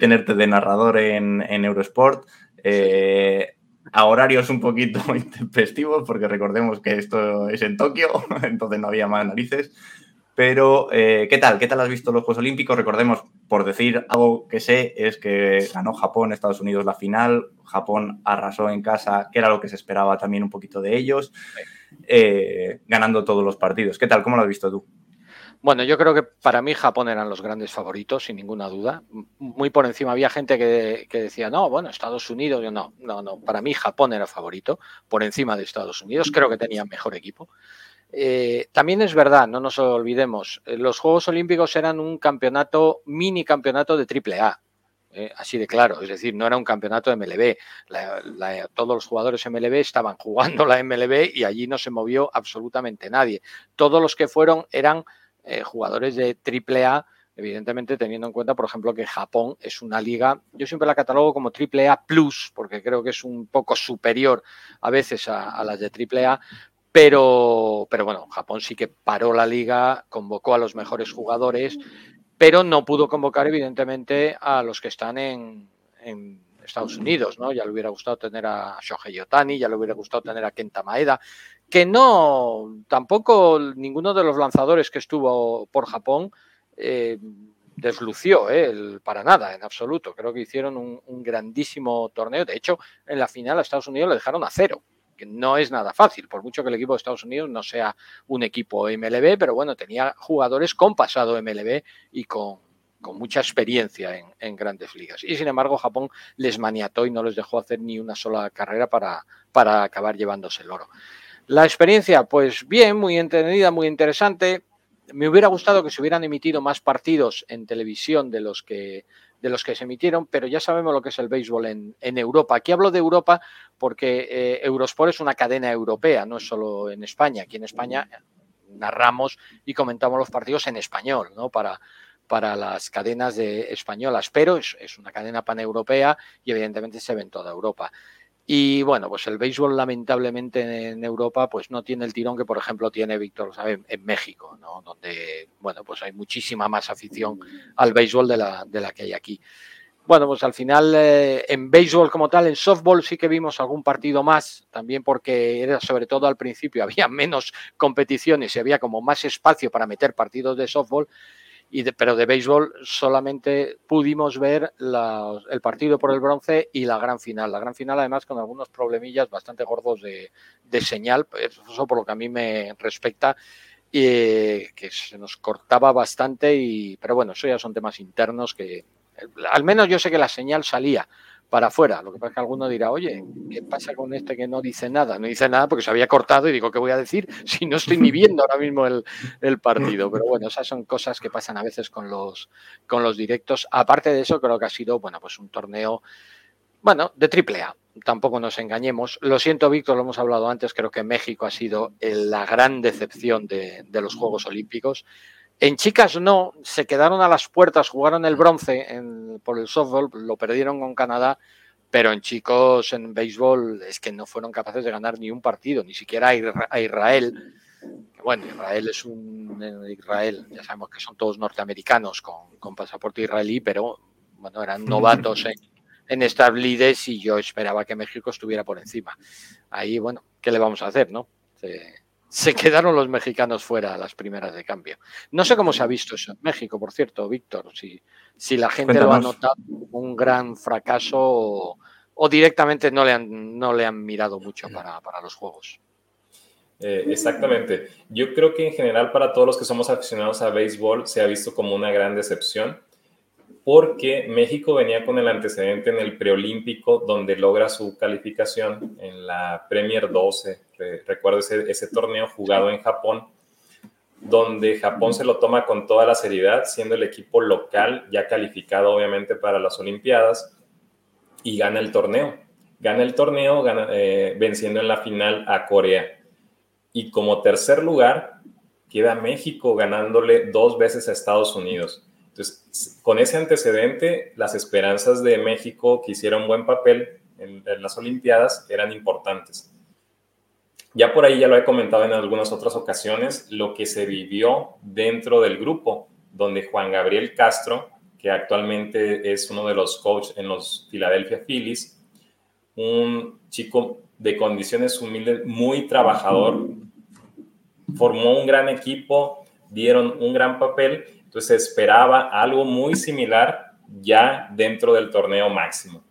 tenerte de narrador en, Eurosport. Eh, a horarios un poquito intempestivos, porque recordemos que esto es en Tokio, entonces no había más narices. Pero, eh, ¿qué tal? ¿Qué tal has visto los Juegos Olímpicos? Recordemos, por decir algo que sé, es que ganó Japón, Estados Unidos la final. Japón arrasó en casa, que era lo que se esperaba también un poquito de ellos, eh, ganando todos los partidos. ¿Qué tal? ¿Cómo lo has visto tú? Bueno, yo creo que para mí Japón eran los grandes favoritos, sin ninguna duda. Muy por encima había gente que, decía, no, bueno, Estados Unidos, yo no, no, no. Para mí Japón era favorito, por encima de Estados Unidos. Creo que tenía mejor equipo. Eh, también es verdad, no nos olvidemos, eh, los Juegos Olímpicos eran un campeonato, mini campeonato de triple A. Eh, así de claro, es decir, no era un campeonato MLB. todos los jugadores MLB estaban jugando la MLB y allí no se movió absolutamente nadie. Todos los que fueron eran eh, jugadores de triple A, evidentemente teniendo en cuenta, por ejemplo, que Japón es una liga, yo siempre la catalogo como triple A plus, porque creo que es un poco superior a veces a, las de triple A, pero, pero bueno, Japón sí que paró la liga, convocó a los mejores jugadores, pero no pudo convocar, evidentemente, a los que están en, Estados Unidos, ¿no? Ya le hubiera gustado tener a Shohei Otani, ya le hubiera gustado tener a Kenta Maeda, que no, tampoco ninguno de los lanzadores que estuvo por Japón eh, deslució ¿eh? para nada, en absoluto. Creo que hicieron un, grandísimo torneo. De hecho, en la final a Estados Unidos le dejaron a cero, que no es nada fácil, por mucho que el equipo de Estados Unidos no sea un equipo MLB, pero bueno, tenía jugadores con pasado MLB y con, mucha experiencia en, grandes ligas. Y sin embargo, Japón les maniató y no les dejó hacer ni una sola carrera para, para acabar llevándose el oro. La experiencia, pues bien, muy entretenida, muy interesante me hubiera gustado que se hubieran emitido más partidos en televisión de los que, de los que se emitieron, pero ya sabemos lo que es el béisbol en, Europa. Aquí hablo de Europa porque eh, Eurosport es una cadena europea, no es solo en España. Aquí en España narramos y comentamos los partidos en español, ¿no? Para, para las cadenas de españolas, pero es, es una cadena paneuropea y evidentemente se ve en toda Europa. Y bueno, pues el béisbol lamentablemente en Europa pues no tiene el tirón que por ejemplo tiene Víctor sabe en México, ¿no? donde bueno, pues hay muchísima más afición al béisbol de la, de la que hay aquí. Bueno, pues al final eh, en béisbol como tal, en softball sí que vimos algún partido más, también porque era sobre todo al principio había menos competiciones y había como más espacio para meter partidos de softball pero de béisbol solamente pudimos ver el partido por el bronce y la gran final. La gran final, además, con algunos problemillas bastante gordos de, señal, eso por lo que a mí me respecta, y que se nos cortaba bastante, y, pero bueno, eso ya son temas internos que al menos yo sé que la señal salía para afuera. Lo que pasa es que alguno dirá, oye, ¿qué pasa con este que no dice nada? No dice nada porque se había cortado y digo, ¿qué voy a decir si no estoy ni viendo ahora mismo el, partido? Pero bueno, esas son cosas que pasan a veces con los, con los directos. Aparte de eso, creo que ha sido, bueno, pues un torneo, bueno, de triple A. Tampoco nos engañemos. Lo siento, Víctor, lo hemos hablado antes. Creo que México ha sido la gran decepción de, de los Juegos Olímpicos. En chicas no, se quedaron a las puertas, jugaron el bronce por el softball, lo perdieron con Canadá, pero en chicos en béisbol es que no fueron capaces de ganar ni un partido, ni siquiera a Israel. Bueno, Israel es un Israel, ya sabemos que son todos norteamericanos con, pasaporte israelí, pero bueno, eran novatos en, en estas lides y yo esperaba que México estuviera por encima. Ahí, bueno, ¿qué le vamos a hacer, no? se quedaron los mexicanos fuera a las primeras de cambio. No sé cómo se ha visto eso en México, por cierto, Víctor, si, si la gente lo ha notado un gran fracaso o, directamente no le, han, no le han mirado mucho para, los juegos. Eh, exactamente. Yo creo que en general para todos los que somos aficionados a béisbol se ha visto como una gran decepción porque México venía con el antecedente en el preolímpico donde logra su calificación en la Premier 12. Recuerdo ese, torneo jugado en Japón, donde Japón se lo toma con toda la seriedad, siendo el equipo local ya calificado obviamente para las Olimpiadas y gana el torneo. Gana el torneo eh, venciendo en la final a Corea. Y como tercer lugar queda México ganándole dos veces a Estados Unidos. Entonces, con ese antecedente, las esperanzas de México que hiciera un buen papel en, las Olimpiadas eran importantes. Ya por ahí ya lo he comentado en algunas otras ocasiones, lo que se vivió dentro del grupo, donde Juan Gabriel Castro, que actualmente es uno de los coaches en los Philadelphia Phillies, un chico de condiciones humildes, muy trabajador, formó un gran equipo, dieron un gran papel entonces esperaba algo muy similar ya dentro del torneo máximo.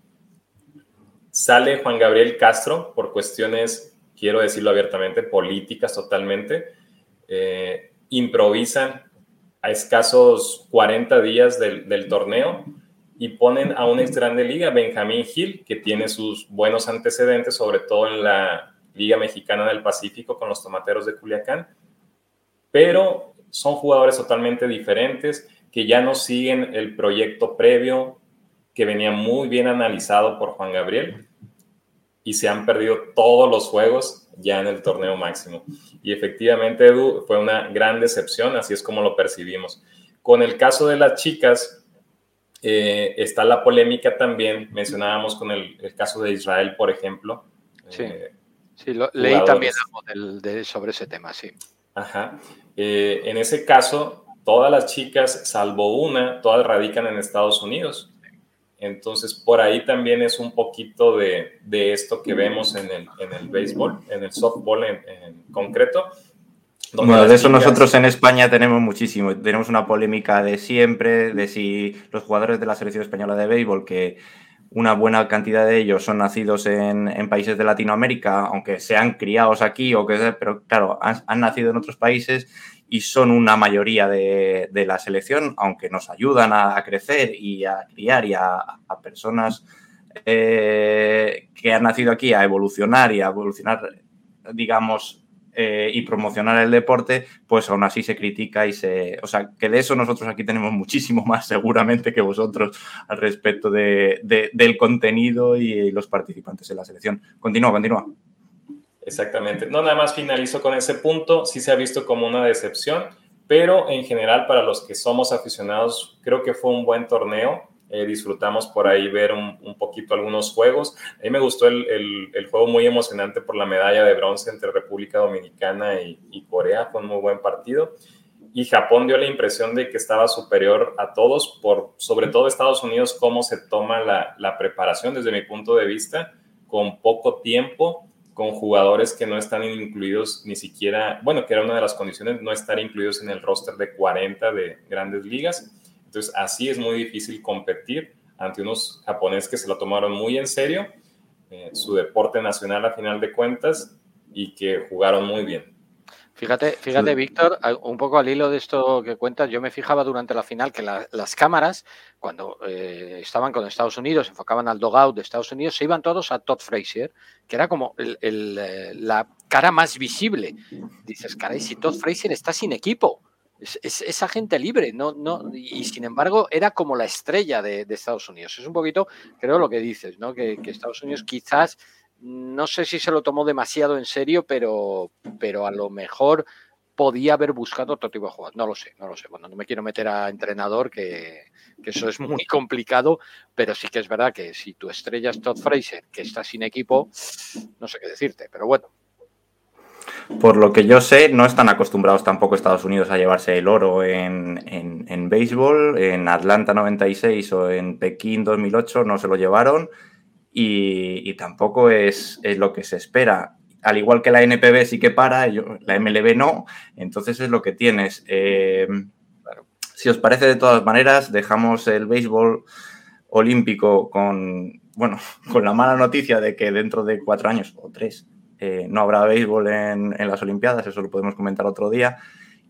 Sale Juan Gabriel Castro por cuestiones, quiero decirlo abiertamente, políticas totalmente. Eh, improvisan a escasos 40 días del, torneo y ponen a un ex grande liga, Benjamín Gil, que tiene sus buenos antecedentes, sobre todo en la Liga Mexicana del Pacífico con los Tomateros de Culiacán, pero son jugadores totalmente diferentes que ya no siguen el proyecto previo que venía muy bien analizado por Juan Gabriel y se han perdido todos los juegos ya en el torneo máximo. Y efectivamente, Edu, fue una gran decepción, así es como lo percibimos. Con el caso de las chicas, eh, está la polémica también, mencionábamos con el, caso de Israel, por ejemplo. Sí, eh, sí leí también algo de, sobre ese tema, sí. Ajá. Eh, en ese caso, todas las chicas, salvo una, todas radican en Estados Unidos. Entonces, por ahí también es un poquito de, esto que vemos en el, béisbol, en el softball en, concreto. Bueno, de eso nosotros en España tenemos muchísimo. Tenemos una polémica de siempre, de si los jugadores de la selección española de béisbol, que una buena cantidad de ellos son nacidos en, países de Latinoamérica, aunque sean criados aquí, o que pero claro, han, nacido en otros países y son una mayoría de, la selección, aunque nos ayudan a, crecer y a criar y a, personas eh, que han nacido aquí a evolucionar y a evolucionar, digamos, eh, y promocionar el deporte, pues aún así se critica y se... O sea, que de eso nosotros aquí tenemos muchísimo más seguramente que vosotros al respecto de, del contenido y los participantes en la selección. Continúa, continúa. Exactamente. No, nada más finalizo con ese punto. Sí se ha visto como una decepción, pero en general para los que somos aficionados, creo que fue un buen torneo. Eh, disfrutamos por ahí ver un, poquito algunos juegos. A mí me gustó el, el, juego muy emocionante por la medalla de bronce entre República Dominicana y, Corea. Fue un muy buen partido. Y Japón dio la impresión de que estaba superior a todos, por sobre todo Estados Unidos, cómo se toma la, la preparación desde mi punto de vista, con poco tiempo, con jugadores que no están incluidos ni siquiera, bueno, que era una de las condiciones, no estar incluidos en el roster de 40 de grandes ligas entonces, así es muy difícil competir ante unos japoneses que se lo tomaron muy en serio, eh, su deporte nacional a final de cuentas, y que jugaron muy bien. Fíjate, fíjate, Víctor, un poco al hilo de esto que cuentas, yo me fijaba durante la final que las cámaras, cuando eh, estaban con Estados Unidos, enfocaban al dogout de Estados Unidos, se iban todos a Todd Frazier, que era como eh, la cara más visible. Dices, caray, si Todd Frazier está sin equipo, es, esa gente libre, no, no, y sin embargo era como la estrella de, Estados Unidos. Es un poquito, creo, lo que dices, ¿no? Que, Estados Unidos quizás, no sé si se lo tomó demasiado en serio, pero, pero a lo mejor podía haber buscado otro tipo de jugadores. No lo sé, no lo sé. Bueno, no me quiero meter a entrenador, que, que, eso es muy complicado, pero sí que es verdad que si tu estrella es Todd Fraser, que está sin equipo, no sé qué decirte, pero bueno, por lo que yo sé, no están acostumbrados tampoco Estados Unidos a llevarse el oro en, en, béisbol. En Atlanta 96 o en Pekín 2008 no se lo llevaron y, tampoco es, lo que se espera. Al igual que la NPB sí que para, la MLB no, entonces es lo que tienes. Eh, si os parece, de todas maneras, dejamos el béisbol olímpico con, bueno, con la mala noticia de que dentro de cuatro años o tres eh, no habrá béisbol en, las Olimpiadas, eso lo podemos comentar otro día.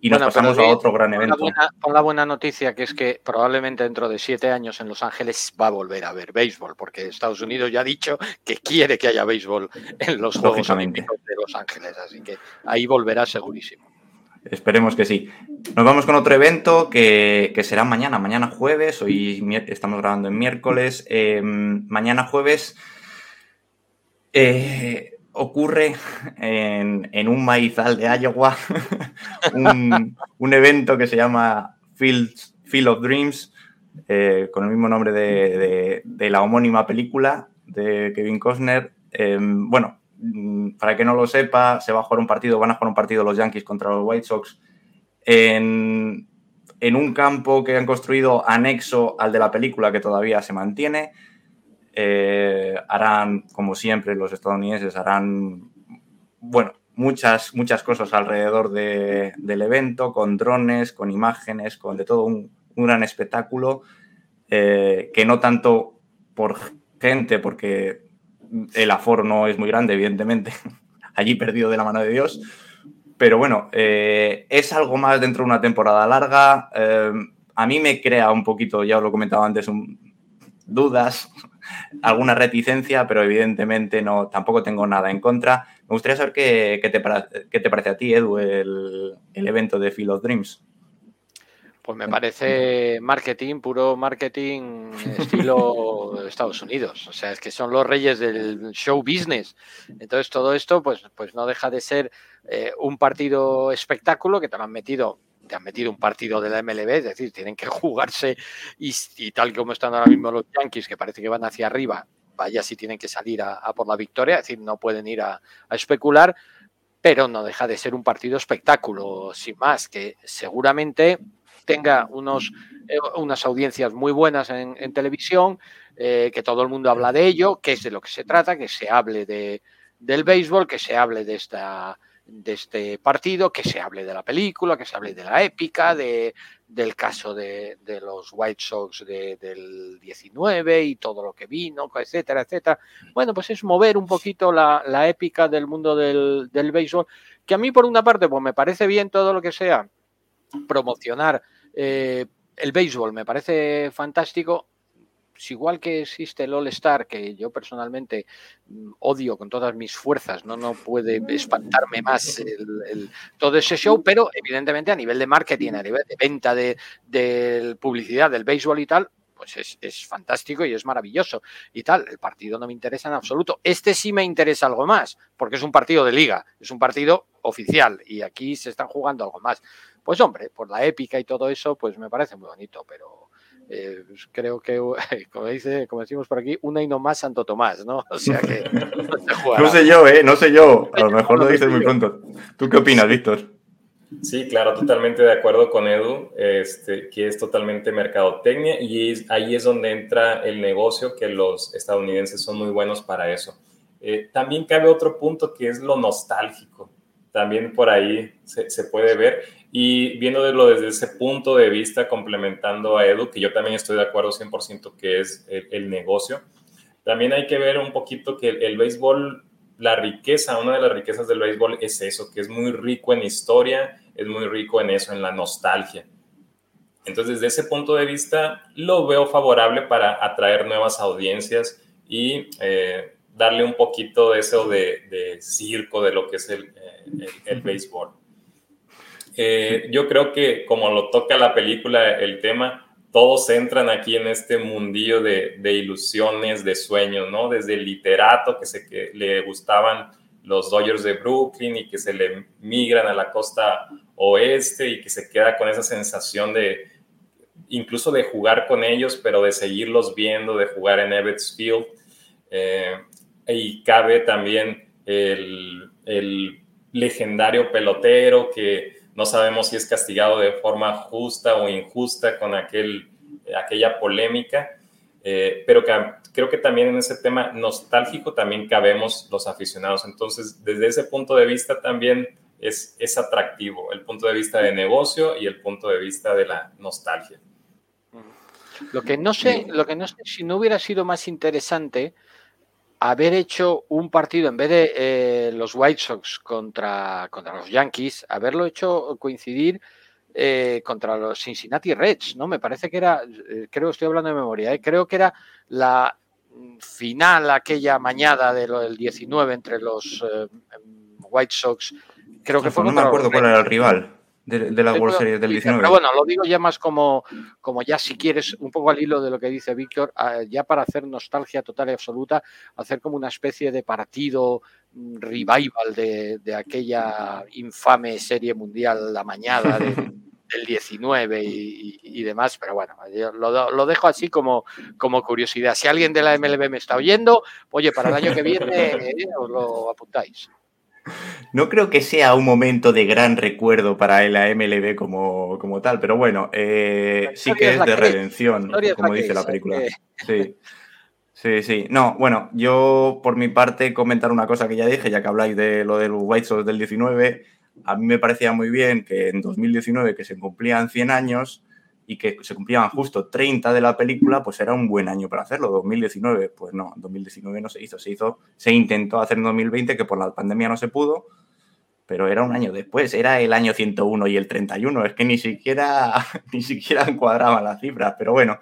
Y nos pasamos a otro gran evento. Con la buena noticia que es que probablemente dentro de siete años en Los Ángeles va a volver a haber béisbol, porque Estados Unidos ya ha dicho que quiere que haya béisbol en los Juegos Olímpicos de Los Ángeles, así que ahí volverá segurísimo. Esperemos que sí. Nos vamos con otro evento que, será mañana, mañana jueves, hoy estamos grabando en miércoles, em, mañana jueves eh, ocurre en, un maizal de Iowa, un, evento que se llama Field, Field of Dreams, eh, con el mismo nombre de, la homónima película de Kevin Costner. Em, bueno, mm, para que no lo sepa, se va a jugar un partido, van a jugar un partido los Yankees contra los White Sox en, en un campo que han construido anexo al de la película que todavía se mantiene. Eh, harán, como siempre, los estadounidenses harán, bueno, muchas, muchas cosas alrededor del evento, con drones, con imágenes, con de todo un, gran espectáculo, eh, que no tanto por gente, porque el aforo no es muy grande, evidentemente, allí perdido de la mano de Dios, pero bueno, eh, es algo más dentro de una temporada larga. a mí me crea un poquito, ya os lo comentaba antes, dudas alguna reticencia, pero evidentemente no, tampoco tengo nada en contra. Me gustaría saber qué, te, te, parece a ti, Edu, el, evento de Field of Dreams. Pues me parece marketing, puro marketing estilo Estados Unidos. O sea, es que son los reyes del show business. Entonces, todo esto, pues, pues no deja de ser eh, un partido espectáculo que te lo han metido te han metido un partido de la MLB, es decir, tienen que jugarse y, tal como están ahora mismo los Yankees, que parece que van hacia arriba, vaya si tienen que salir a, por la victoria, es decir, no pueden ir a, especular, pero no deja de ser un partido espectáculo, sin más, que seguramente tenga unos, eh, unas audiencias muy buenas en, televisión, eh, que todo el mundo habla de ello, que es de lo que se trata, que se hable de, del béisbol, que se hable de esta de este partido, que se hable de la película, que se hable de la épica, de, del caso de, los White Sox del 19 y todo lo que vino, etcétera, etcétera. Bueno, pues es mover un poquito la, épica del mundo del, del, béisbol, que a mí por una parte pues me parece bien todo lo que sea promocionar eh, el béisbol, me parece fantástico, pues igual que existe el All Star, que yo personalmente mm, odio con todas mis fuerzas, no, no puede espantarme más todo ese show, pero evidentemente a nivel de marketing, a nivel de venta, de, publicidad del béisbol y tal, pues es, fantástico y es maravilloso y tal. El partido no me interesa en absoluto. Este sí me interesa algo más, porque es un partido de liga, es un partido oficial y aquí se están jugando algo más. Pues hombre, por la épica y todo eso, pues me parece muy bonito, pero eh, pues creo que, como, dice, como decimos por aquí, una y no más Santo Tomás, ¿no? O sea que no, sé yo, ¿eh? No sé yo. A lo mejor lo dices muy pronto. ¿Tú qué opinas, Víctor? Sí, claro, totalmente de acuerdo con Edu, este, que es totalmente mercadotecnia y ahí es donde entra el negocio, que los estadounidenses son muy buenos para eso. Eh, también cabe otro punto que es lo nostálgico. También por ahí se, se puede ver. Y viéndolo desde ese punto de vista, complementando a Edu, que yo también estoy de acuerdo 100% que es el, negocio, también hay que ver un poquito que el, béisbol, la riqueza, una de las riquezas del béisbol es eso, que es muy rico en historia, es muy rico en eso, en la nostalgia. Entonces, desde ese punto de vista, lo veo favorable para atraer nuevas audiencias y eh, darle un poquito de eso de, circo de lo que es el, eh, el béisbol. Eh, yo creo que como lo toca la película, el tema, todos entran aquí en este mundillo de, ilusiones, de sueños, ¿no? Desde el literato que, le gustaban los Dodgers de Brooklyn y que se le migran a la costa oeste y que se queda con esa sensación de incluso de jugar con ellos, pero de seguirlos viendo, de jugar en Ebbets Field. Eh, y cabe también el legendario pelotero que no sabemos si es castigado de forma justa o injusta con aquel, aquella polémica, eh, pero que, creo que también en ese tema nostálgico también cabemos los aficionados. Entonces, desde ese punto de vista también es, es atractivo, el punto de vista de negocio y el punto de vista de la nostalgia. Lo que no sé, lo que no sé si no hubiera sido más interesante haber hecho un partido en vez de eh, los White Sox contra, contra los Yankees, haberlo hecho coincidir eh, contra los Cincinnati Reds, ¿no? Me parece que era, eh, creo que estoy hablando de memoria, creo que era la final aquella mañada del 19 entre los White Sox. Creo que fue no me acuerdo cuál era el rival de, la World Series del 19. Pero bueno, lo digo ya más como, como ya si quieres, un poco al hilo de lo que dice Víctor, ah, ya para hacer nostalgia total y absoluta, hacer como una especie de partido mm, revival de, aquella infame serie mundial La Mañana del 19 y, demás, pero bueno, lo, lo, dejo así como, como curiosidad. Si alguien de la MLB me está oyendo, oye, para el año que viene eh, os lo apuntáis. No creo que sea un momento de gran recuerdo para la MLB como, como tal, pero bueno, eh, sí que es, de redención, como dice la película. Sí. Sí, sí. No, bueno, yo por mi parte comentar una cosa que ya dije, ya que habláis de lo del White Sox del 19, a mí me parecía muy bien que en 2019, que se cumplían 100 años, y que se cumplían justo 30 de la película, pues era un buen año para hacerlo. 2019, pues no, 2019 no se hizo, se hizo, se intentó hacer en 2020, que por la pandemia no se pudo, pero era un año después, era el año 101 y el 31, es que ni siquiera, ni siquiera encuadraban las cifras, pero bueno,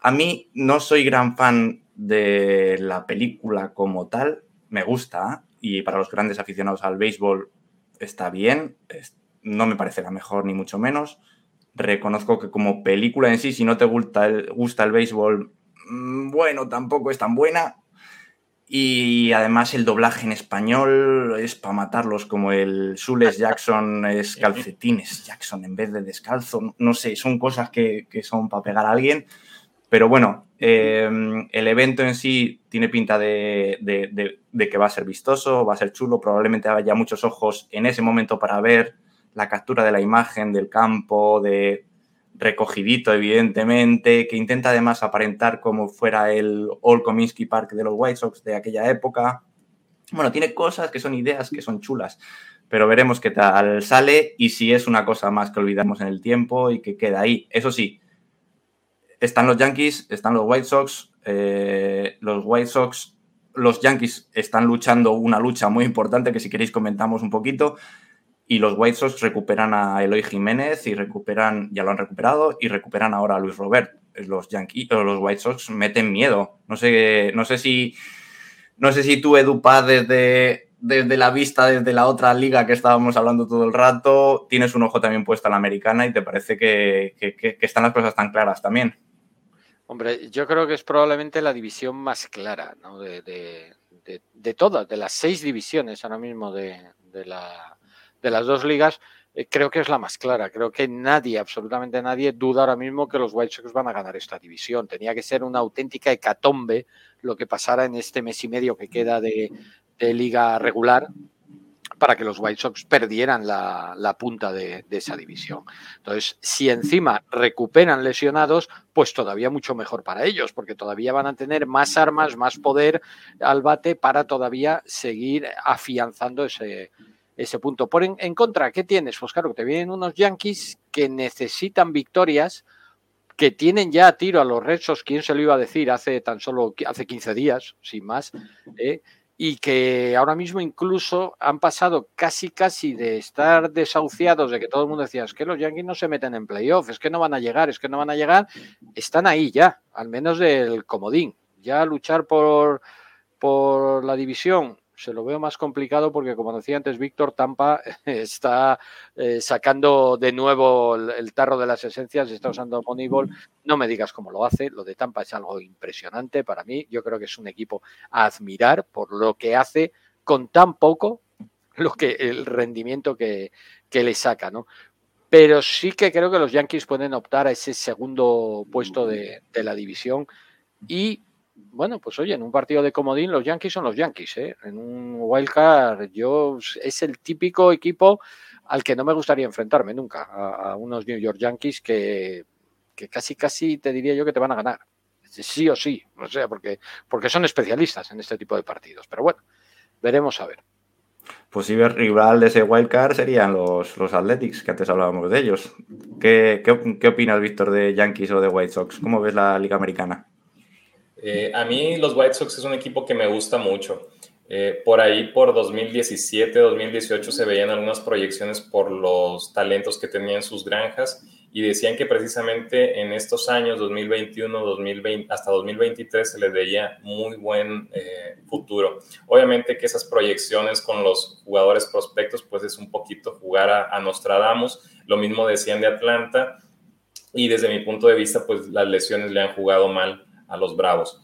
a mí no soy gran fan de la película como tal, me gusta, y para los grandes aficionados al béisbol está bien, no me parece la mejor ni mucho menos, reconozco que como película en sí, si no te gusta el, gusta el béisbol, mm, bueno, tampoco es tan buena. Y además el doblaje en español es para matarlos, como el Sules Jackson es calcetines Jackson en vez de descalzo. No sé, son cosas que, son para pegar a alguien. Pero bueno, em, el evento en sí tiene pinta de, de, que va a ser vistoso, va a ser chulo. Probablemente haya muchos ojos en ese momento para ver la captura de la imagen del campo, de recogidito, evidentemente, que intenta además aparentar como fuera el Old Park de los White Sox de aquella época. bueno, tiene cosas que son ideas que son chulas, pero veremos qué tal sale y si es una cosa más que olvidamos en el tiempo y que queda ahí. Eso sí, están los Yankees, están los White Sox, eh, los White Sox, los Yankees están luchando una lucha muy importante que si queréis comentamos un poquito y los White Sox recuperan a Eloy Jiménez y recuperan, ya lo han recuperado y recuperan ahora a Luis Robert. Los Yankees, los White Sox meten miedo. No sé, no sé si no sé si tú, Edu Paz, desde, desde la vista, desde la otra liga que estábamos hablando todo el rato, tienes un ojo también puesto a la americana y te parece que, están las cosas tan claras también. Hombre, yo creo que es probablemente la división más clara ¿no? de, todas, de las seis divisiones ahora mismo de, la, de las dos ligas eh, creo que es la más clara. Creo que nadie, absolutamente nadie, duda ahora mismo que los White Sox van a ganar esta división. Tenía que ser una auténtica hecatombe lo que pasara en este mes y medio que queda de, liga regular para que los White Sox perdieran la, punta de, esa división. Entonces, si encima recuperan lesionados, pues todavía mucho mejor para ellos, porque todavía van a tener más armas, más poder al bate para todavía seguir afianzando ese, ese punto. Por en, contra, ¿qué tienes? Pues claro, te vienen unos Yankees que necesitan victorias que tienen ya a tiro a los Red Sox, ¿quién se lo iba a decir hace tan solo hace 15 días, sin más? ¿eh? Y que ahora mismo incluso han pasado casi casi de estar desahuciados, de que todo el mundo decía, es que los Yankees no se meten en playoff, es que no van a llegar, es que no van a llegar, están ahí ya, al menos del comodín. Ya luchar por, por la división se lo veo más complicado porque, como decía antes Víctor, Tampa está eh, sacando de nuevo el, tarro de las esencias, está usando Moneyball. No me digas cómo lo hace, lo de Tampa es algo impresionante para mí. Yo creo que es un equipo a admirar por lo que hace con tan poco, lo que el rendimiento que, le saca, ¿no? Pero sí que creo que los Yankees pueden optar a ese segundo puesto de, de la división y bueno, pues oye, en un partido de comodín los Yankees son los Yankees, ¿eh? En un wildcard yo es el típico equipo al que no me gustaría enfrentarme nunca, a, unos New York Yankees que, casi casi te diría yo que te van a ganar. Sí o sí, o sea, porque, porque son especialistas en este tipo de partidos. Pero bueno, veremos a ver. Posible rival de ese wildcard serían los, los Athletics, que antes hablábamos de ellos. ¿Qué, qué, qué opinas, Víctor, de Yankees o de White Sox? ¿Cómo ves la Liga Americana? Eh, a mí los White Sox es un equipo que me gusta mucho. Eh, por ahí, por 2017, 2018, se veían algunas proyecciones por los talentos que tenían sus granjas y decían que precisamente en estos años, 2021, 2020, hasta 2023, se les veía muy buen eh, futuro. Obviamente que esas proyecciones con los jugadores prospectos, pues es un poquito jugar a, a Nostradamus. Lo mismo decían de Atlanta y desde mi punto de vista, pues las lesiones le han jugado mal a los Bravos.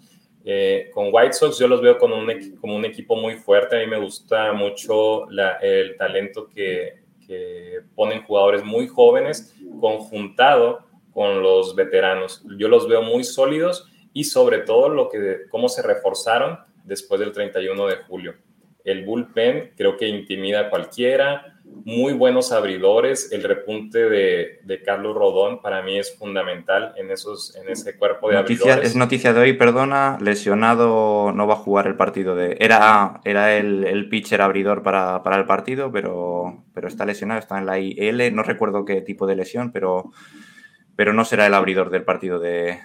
Eh, con White Sox yo los veo como un, como un equipo muy fuerte. A mí me gusta mucho el talento que, ponen jugadores muy jóvenes conjuntado con los veteranos. Yo los veo muy sólidos y sobre todo lo que, cómo se reforzaron después del 31 de julio. El bullpen creo que intimida a cualquiera muy buenos abridores. El repunte de, Carlos Rodón para mí es fundamental en, esos, en ese cuerpo de abridores. Es noticia de hoy, perdona, lesionado, no va a jugar el partido de... Era, era el, pitcher abridor para, el partido, pero, pero está lesionado, está en la IL, no recuerdo qué tipo de lesión, pero, pero no será el abridor del partido de,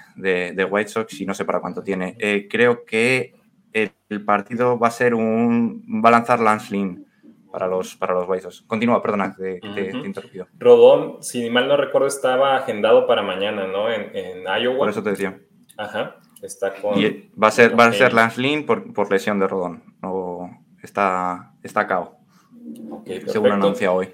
White Sox y no sé para cuánto tiene. Eh, creo que el, partido va a ser un... va a lanzar Lance Lynn para los, para los Continúa, perdona, que te, te, Rodón, si mal no recuerdo, estaba agendado para mañana, ¿no? En, en Iowa. Por eso te decía. Ajá, está con... Y va a ser, va a ser Lance Lynn por, por, lesión de Rodón. No, está, está cao. Okay, según anuncia hoy.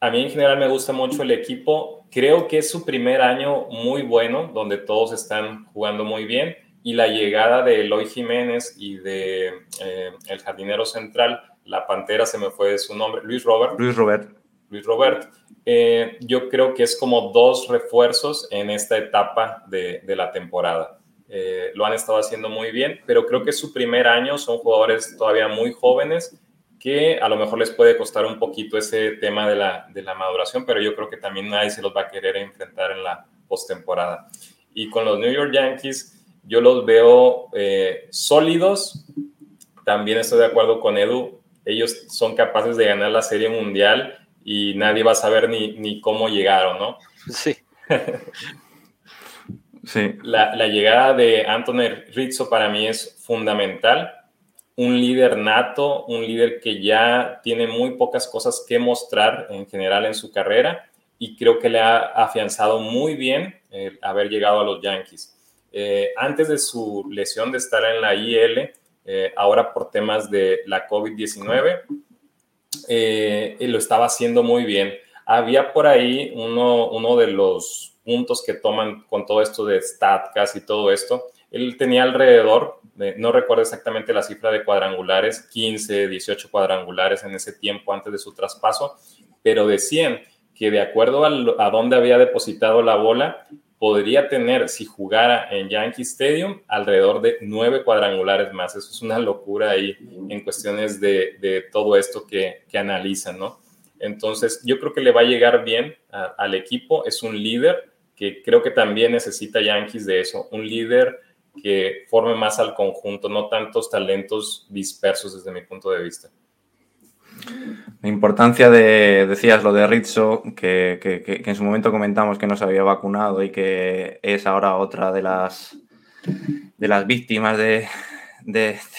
A mí en general me gusta mucho el equipo. Creo que es su primer año muy bueno, donde todos están jugando muy bien. Y la llegada de Eloy Jiménez y de eh, el jardinero central la Pantera se me fue su nombre, Luis Robert. Luis Robert. Luis Robert. Eh, yo creo que es como dos refuerzos en esta etapa de, la temporada. Eh, lo han estado haciendo muy bien, pero creo que es su primer año, son jugadores todavía muy jóvenes que a lo mejor les puede costar un poquito ese tema de la, de la maduración, pero yo creo que también nadie se los va a querer enfrentar en la postemporada. Y con los New York Yankees, yo los veo eh, sólidos, también estoy de acuerdo con Edu. Ellos son capaces de ganar la Serie Mundial y nadie va a saber ni, ni cómo llegaron, ¿no? Sí. sí. La, la, llegada de Anthony Rizzo para mí es fundamental. Un líder nato, un líder que ya tiene muy pocas cosas que mostrar en general en su carrera y creo que le ha afianzado muy bien eh, haber llegado a los Yankees. Eh, antes de su lesión de estar en la IL, eh, ahora por temas de la COVID-19, lo estaba haciendo muy bien. Había por ahí uno, uno de los puntos que toman con todo esto de StatCast y todo esto. Él tenía alrededor, no recuerdo exactamente la cifra de cuadrangulares, 15, 18 cuadrangulares en ese tiempo antes de su traspaso, pero decían que de acuerdo a, a dónde había depositado la bola, podría tener, si jugara en Yankee Stadium, alrededor de nueve cuadrangulares más. Eso es una locura ahí en cuestiones de, todo esto que, analizan, ¿no? Entonces, yo creo que le va a llegar bien al equipo. Es un líder que creo que también necesita Yankees de eso, un líder que forme más al conjunto, no tantos talentos dispersos desde mi punto de vista. La importancia de, decías lo de Rizzo, que, en su momento comentamos que no se había vacunado y que es ahora otra de las, de las víctimas de,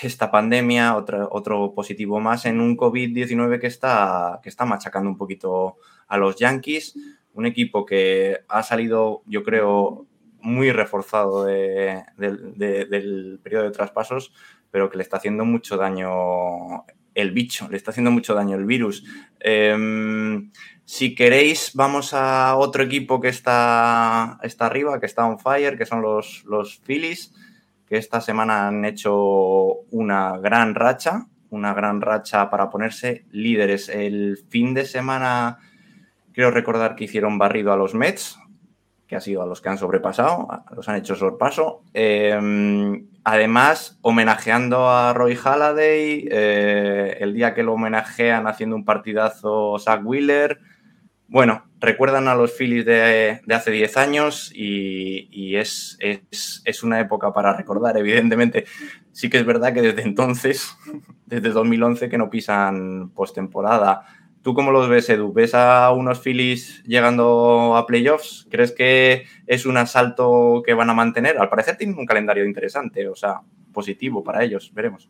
esta pandemia, otro, otro positivo más en un COVID-19 que está, que está machacando un poquito a los Yankees, un equipo que ha salido, yo creo, muy reforzado del periodo de traspasos, pero que le está haciendo mucho daño el bicho, le está haciendo mucho daño el virus. Em, si queréis, vamos a otro equipo que está, está arriba, que está on fire, que son los, los Phillies, que esta semana han hecho una gran racha, una gran racha para ponerse líderes. El fin de semana, quiero recordar que hicieron barrido a los Mets, que ha sido a los que han sobrepasado, los han hecho sorpaso. Em, además, homenajeando a Roy Halladay, eh, el día que lo homenajean haciendo un partidazo Zach Wheeler. Bueno, recuerdan a los Phillies de, hace 10 años y, es, es, una época para recordar, evidentemente. Sí que es verdad que desde entonces, desde 2011, que no pisan postemporada. ¿Tú cómo los ves, Edu? ¿Ves a unos Phillies llegando a playoffs? ¿Crees que es un asalto que van a mantener? Al parecer tienen un calendario interesante, o sea, positivo para ellos, veremos.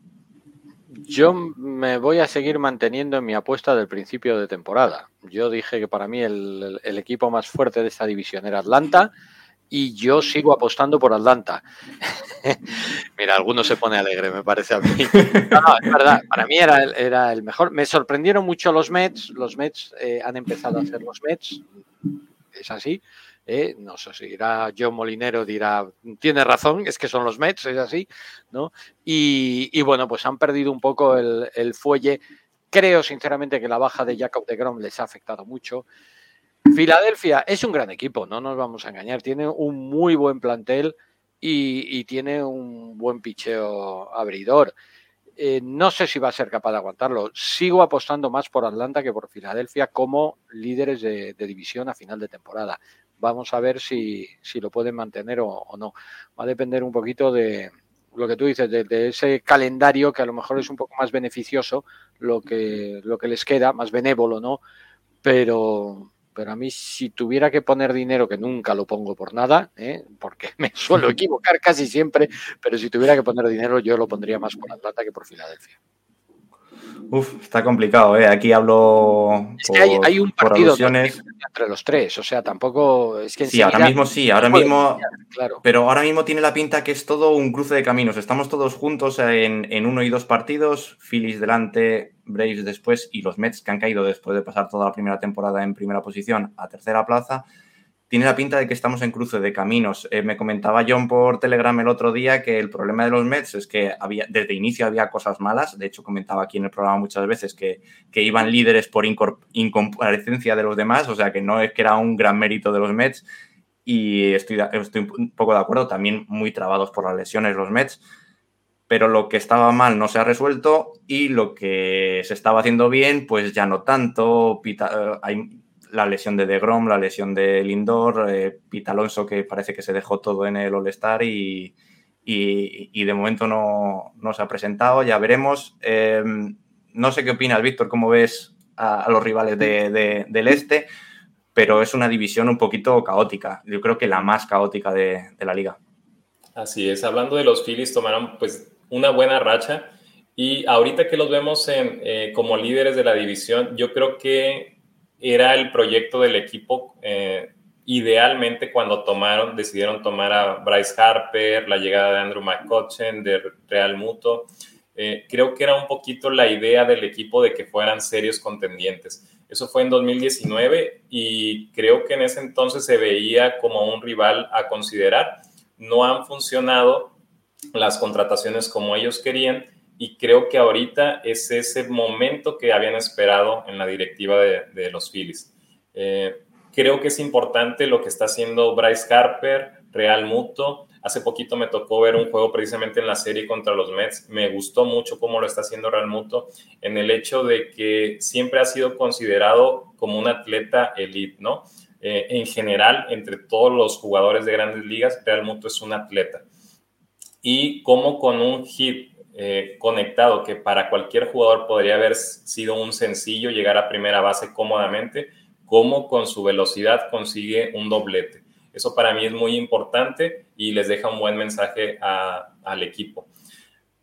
Yo me voy a seguir manteniendo en mi apuesta del principio de temporada. Yo dije que para mí el, el equipo más fuerte de esta división era Atlanta y yo sigo apostando por Atlanta. Mira, alguno se pone alegre, me parece a mí. No, no, es verdad, para mí era el, era el mejor. Me sorprendieron mucho los Mets, los Mets eh, han empezado a hacer los Mets, es así. Eh, no sé si dirá John Molinero, dirá, tiene razón, es que son los Mets, es así, ¿no? Y, bueno, pues han perdido un poco el, el fuelle. Creo sinceramente que la baja de Jacob de Grom les ha afectado mucho. Filadelfia es un gran equipo, no nos vamos a engañar. Tiene un muy buen plantel y, tiene un buen picheo abridor. Eh, no sé si va a ser capaz de aguantarlo. Sigo apostando más por Atlanta que por Filadelfia como líderes de, división a final de temporada. Vamos a ver si, lo pueden mantener o, no. Va a depender un poquito de lo que tú dices, de, ese calendario que a lo mejor es un poco más beneficioso, lo que, lo que les queda, más benévolo, ¿no? Pero, pero a mí si tuviera que poner dinero, que nunca lo pongo por nada, ¿eh? porque me suelo equivocar casi siempre, pero si tuviera que poner dinero yo lo pondría más por Atlanta que por Filadelfia. Uf, está complicado, ¿eh? Aquí hablo. Es que hay, un partido entre los tres, o sea, tampoco. Es que sí, ahora mismo sí, ahora mismo. claro. Pero ahora mismo tiene la pinta que es todo un cruce de caminos. Estamos todos juntos en, uno y dos partidos, Phillies delante, Braves después y los Mets que han caído después de pasar toda la primera temporada en primera posición a tercera plaza tiene la pinta de que estamos en cruce de caminos. Eh, me comentaba John por Telegram el otro día que el problema de los Mets es que había, desde inicio había cosas malas. De hecho, comentaba aquí en el programa muchas veces que, iban líderes por incomparecencia de los demás, o sea que no es que era un gran mérito de los Mets. Y estoy, estoy un poco de acuerdo, también muy trabados por las lesiones los Mets. Pero lo que estaba mal no se ha resuelto y lo que se estaba haciendo bien, pues ya no tanto. Pita, hay la lesión de DeGrom, la lesión de Lindor, eh, Alonso que parece que se dejó todo en el All-Star y, y, de momento no, se ha presentado, ya veremos. Em, no sé qué opinas, Víctor, cómo ves a, los rivales del este, pero es una división un poquito caótica, yo creo que la más caótica de, la liga. Así es, hablando de los Phillies, tomaron pues una buena racha y ahorita que los vemos eh, como líderes de la división, yo creo que era el proyecto del equipo eh, idealmente cuando tomaron, decidieron tomar a Bryce Harper, la llegada de Andrew McCutcheon, de Real Muto. Eh, creo que era un poquito la idea del equipo de que fueran serios contendientes. Eso fue en 2019 y creo que en ese entonces se veía como un rival a considerar. No han funcionado las contrataciones como ellos querían y creo que ahorita es ese momento que habían esperado en la directiva de, los Phillies. Eh, Creo que es importante lo que está haciendo Bryce Harper, Real Muto. Hace poquito me tocó ver un juego precisamente en la serie contra los Mets. Me gustó mucho cómo lo está haciendo Real Muto en el hecho de que siempre ha sido considerado como un atleta elite, ¿no? Eh, en general, entre todos los jugadores de grandes ligas, Real Muto es un atleta. Y como con un hit eh, conectado que para cualquier jugador podría haber sido un sencillo llegar a primera base cómodamente, cómo con su velocidad consigue un doblete. Eso para mí es muy importante y les deja un buen mensaje al equipo.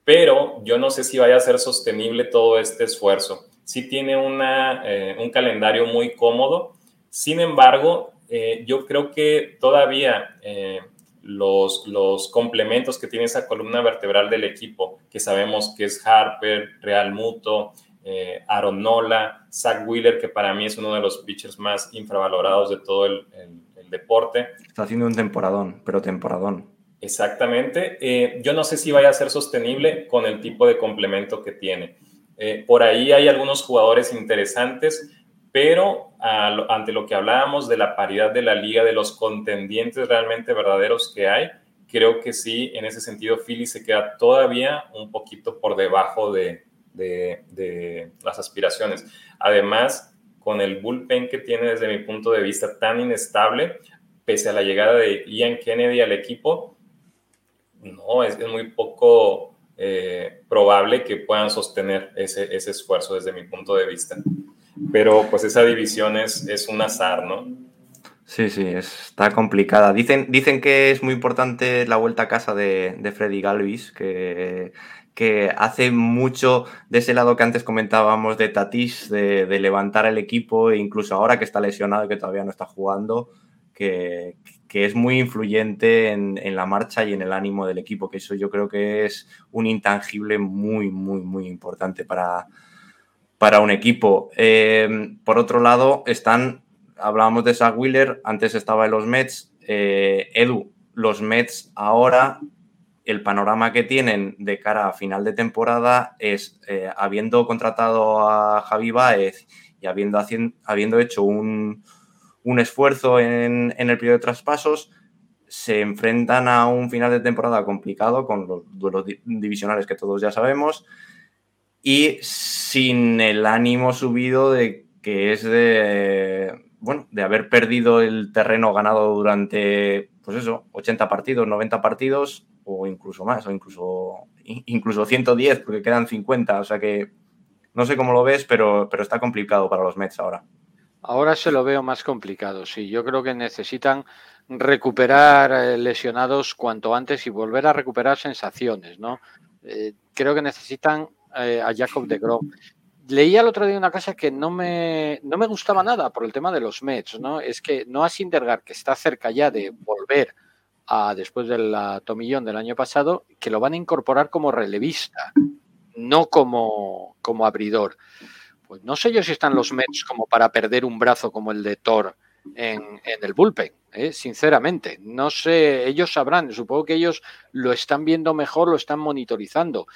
Pero yo no sé si vaya a ser sostenible todo este esfuerzo. Sí tiene eh, un calendario muy cómodo. Sin embargo, eh, yo creo que todavía eh, los, los complementos que tiene esa columna vertebral del equipo, que sabemos que es Harper, Real Muto, eh, Aaron Nola, Zach Wheeler, que para mí es uno de los pitchers más infravalorados de todo el, deporte. Está haciendo un temporadón, pero temporadón. Exactamente. Eh, yo no sé si vaya a ser sostenible con el tipo de complemento que tiene. Eh, por ahí hay algunos jugadores interesantes, pero ante lo que hablábamos de la paridad de la liga, de los contendientes realmente verdaderos que hay, creo que sí, en ese sentido, Philly se queda todavía un poquito por debajo de, las aspiraciones. Además, con el bullpen que tiene desde mi punto de vista tan inestable, pese a la llegada de Ian Kennedy al equipo, no, es, muy poco eh, probable que puedan sostener ese, esfuerzo desde mi punto de vista. Pero pues esa división es, es un azar, ¿no? Sí, sí, está complicada. Dicen, dicen que es muy importante la vuelta a casa de, de Freddy Galvis, que que hace mucho de ese lado que antes comentábamos de Tatis, de, levantar el equipo, e incluso ahora que está lesionado y que todavía no está jugando, que, es muy influyente en, la marcha y en el ánimo del equipo, que eso yo creo que es un intangible muy, muy, muy importante para, para un equipo. Eh, por otro lado, están, hablábamos de Zach Wheeler, antes estaba en los Mets, eh, Edu, los Mets ahora el panorama que tienen de cara a final de temporada es, eh, habiendo contratado a Javi Baez y habiendo, habiendo hecho un, esfuerzo en, el periodo de traspasos, se enfrentan a un final de temporada complicado con los duelos divisionales que todos ya sabemos y sin el ánimo subido de que es de, bueno, de haber perdido el terreno ganado durante, pues eso, 80 partidos, 90 partidos o incluso más, o incluso, incluso 110, porque quedan 50. O sea que no sé cómo lo ves, pero, pero está complicado para los Mets ahora. Ahora se lo veo más complicado, sí. Yo creo que necesitan recuperar eh, lesionados cuanto antes y volver a recuperar sensaciones, ¿no? Eh, creo que necesitan eh, a Jacob de Grom. Leía el otro día una cosa que no me, no me gustaba nada por el tema de los Mets, ¿no? Es que no a Sindergaard, que está cerca ya de volver después del tomillón del año pasado, que lo van a incorporar como relevista, no como, como abridor. Pues no sé yo si están los Mets como para perder un brazo como el de Thor en, el bullpen, ¿eh? sinceramente. No sé, ellos sabrán, supongo que ellos lo están viendo mejor, lo están monitorizando.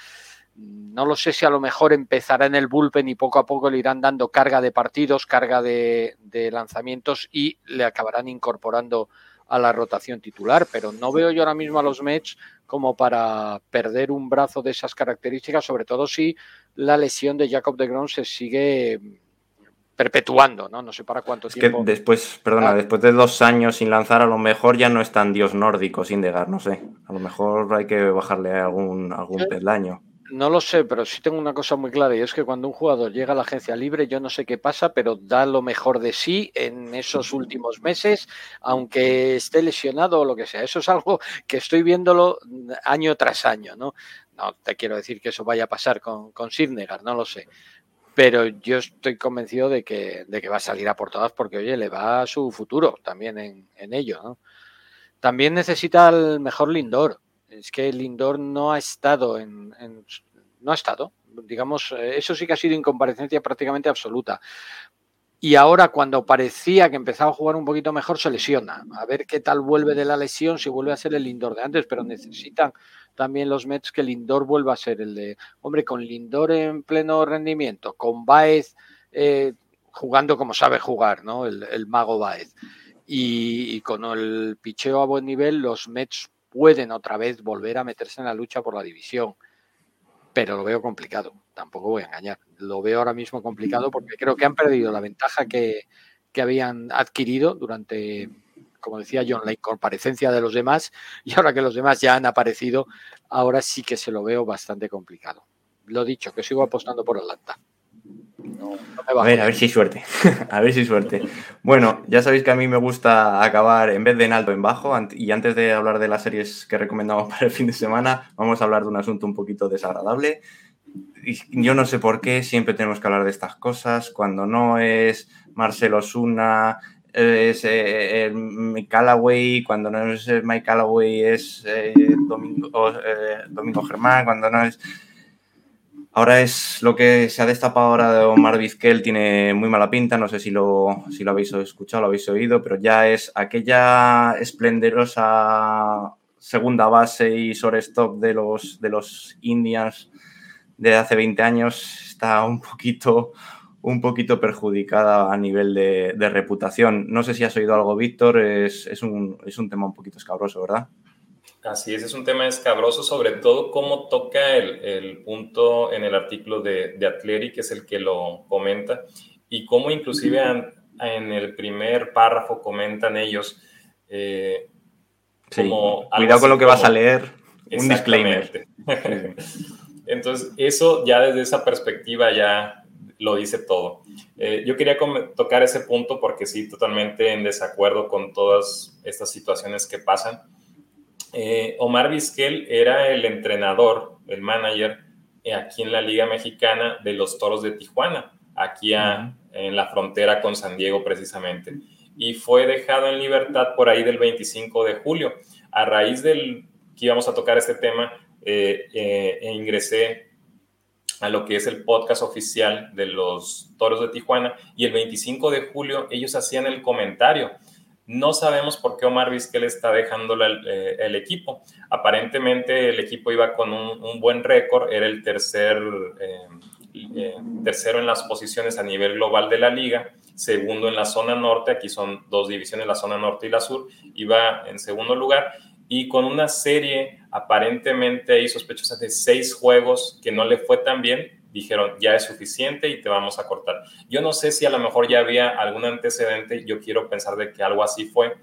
No lo sé si a lo mejor empezará en el bullpen y poco a poco le irán dando carga de partidos, carga de, de lanzamientos y le acabarán incorporando a la rotación titular, pero no veo yo ahora mismo a los Mets como para perder un brazo de esas características, sobre todo si la lesión de Jacob de Grom se sigue perpetuando, ¿no? No sé para cuánto es tiempo. Que después, perdona, después de dos años sin lanzar, a lo mejor ya no es tan dios nórdico, sin degar, no sé. A lo mejor hay que bajarle algún, algún peldaño. No lo sé, pero sí tengo una cosa muy clara y es que cuando un jugador llega a la agencia libre, yo no sé qué pasa, pero da lo mejor de sí en esos últimos meses, aunque esté lesionado o lo que sea. Eso es algo que estoy viéndolo año tras año, ¿no? No te quiero decir que eso vaya a pasar con, con Sidnegar, no lo sé. Pero yo estoy convencido de que, de que va a salir a por todas porque, oye, le va a su futuro también en, en ello, ¿no? También necesita el mejor Lindor es que Lindor no ha estado en, no ha estado, digamos, eh, eso sí que ha sido incomparecencia prácticamente absoluta. Y ahora cuando parecía que empezaba a jugar un poquito mejor se lesiona. A ver qué tal vuelve de la lesión, si vuelve a ser el Lindor de antes, pero necesitan también los Mets que Lindor vuelva a ser el de, hombre, con Lindor en pleno rendimiento, con Baez eh, jugando como sabe jugar, ¿no? El, mago Baez. Y, y, con el picheo a buen nivel, los Mets pueden otra vez volver a meterse en la lucha por la división. Pero lo veo complicado, tampoco voy a engañar. Lo veo ahora mismo complicado porque creo que han perdido la ventaja que, que habían adquirido durante, como decía John, la incomparecencia de los demás. Y ahora que los demás ya han aparecido, ahora sí que se lo veo bastante complicado. Lo dicho, que sigo apostando por Atlanta a ver, a ver si hay suerte. a ver si hay suerte. Bueno, ya sabéis que a mí me gusta acabar en vez de en alto, en bajo. Y antes de hablar de las series que recomendamos para el fin de semana, vamos a hablar de un asunto un poquito desagradable. Y yo no sé por qué siempre tenemos que hablar de estas cosas. Cuando no es Marcelo Osuna, es eh, Mike Callaway, cuando no es Mike Callaway es eh, Domingo, eh, Domingo Germán, cuando no es Ahora es lo que se ha destapado ahora de Omar Vizquel, tiene muy mala pinta, no sé si lo, si lo habéis escuchado, lo habéis oído, pero ya es aquella esplendorosa segunda base y shortstop de los, de los Indians de hace 20 años está un poquito, un poquito perjudicada a nivel de, reputación. No sé si has oído algo, Víctor, es, es, un, es un tema un poquito escabroso, ¿verdad? Así es, es un tema escabroso, sobre todo cómo toca el, punto en el artículo de, de Atleri, que es el que lo comenta, y cómo inclusive en el primer párrafo comentan ellos eh, Cuidado con lo que vas a leer, un disclaimer. Entonces, eso ya desde esa perspectiva ya lo dice todo. Eh, yo quería tocar ese punto porque sí, totalmente en desacuerdo con todas estas situaciones que pasan eh, Omar Vizquel era el entrenador, el manager eh, aquí en la Liga Mexicana de los Toros de Tijuana, aquí en la frontera con San Diego precisamente. Y fue dejado en libertad por ahí del 25 de julio. A raíz del que íbamos a tocar este tema, eh, e ingresé a lo que es el podcast oficial de los Toros de Tijuana y el 25 de julio ellos hacían el comentario no sabemos por qué Omar Vizquel está dejando eh, el, equipo. Aparentemente el equipo iba con un, buen récord, era el tercer, eh, eh, tercero en las posiciones a nivel global de la liga, segundo en la zona norte, aquí son dos divisiones, la zona norte y la sur, iba en segundo lugar y con una serie aparentemente ahí sospechosa de seis juegos que no le fue tan bien, dijeron, ya es suficiente y te vamos a cortar. Yo no sé si a lo mejor ya había algún antecedente, yo quiero pensar de que algo así fue,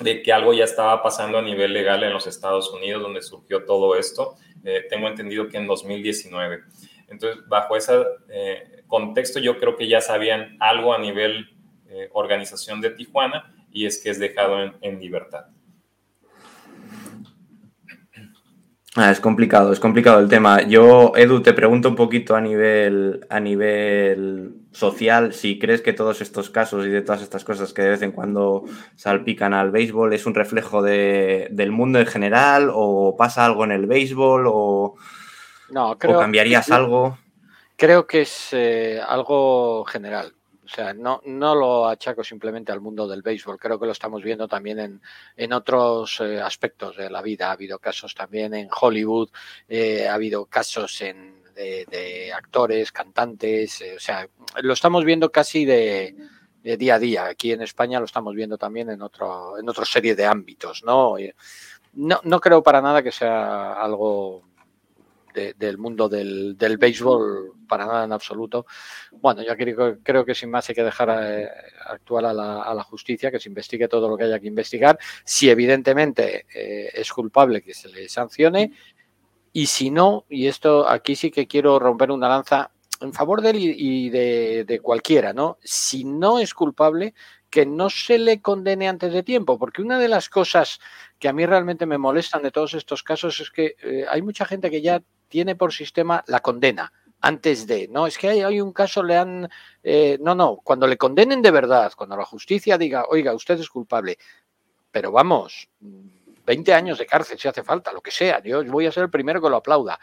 de que algo ya estaba pasando a nivel legal en los Estados Unidos, donde surgió todo esto. Eh, tengo entendido que en 2019. Entonces, bajo ese eh, contexto, yo creo que ya sabían algo a nivel eh, organización de Tijuana y es que es dejado en libertad. Ah, es complicado, es complicado el tema. Yo, Edu, te pregunto un poquito a nivel, a nivel social, si crees que todos estos casos y de todas estas cosas que de vez en cuando salpican al béisbol es un reflejo del mundo en general o pasa algo en el béisbol o, no, creo, cambiarías algo. Creo que es eh, algo general. O sea, no, no lo achaco simplemente al mundo del béisbol, creo que lo estamos viendo también en, en otros eh, aspectos de la vida. Ha habido casos también en Hollywood, eh, ha habido casos en, de, actores, cantantes, eh, o sea, lo estamos viendo casi de, día a día. Aquí en España lo estamos viendo también en, otro, en otra serie de ámbitos, ¿no? No, no creo para nada que sea algo del mundo del, béisbol para nada en absoluto. Bueno, yo creo, creo que sin más hay que dejar eh, actuar a la, justicia, que se investigue todo lo que haya que investigar. Si evidentemente eh, es culpable, que se le sancione. Y si no, y esto aquí sí que quiero romper una lanza en favor de él y, de, de, cualquiera, ¿no? Si no es culpable, que no se le condene antes de tiempo, porque una de las cosas que a mí realmente me molestan de todos estos casos es que eh, hay mucha gente que ya tiene por sistema la condena antes de, no, es que hay, un caso, le han, eh, no, no, cuando le condenen de verdad, cuando la justicia diga, oiga, usted es culpable, pero vamos, 20 años de cárcel si hace falta, lo que sea, yo voy a ser el primero que lo aplauda,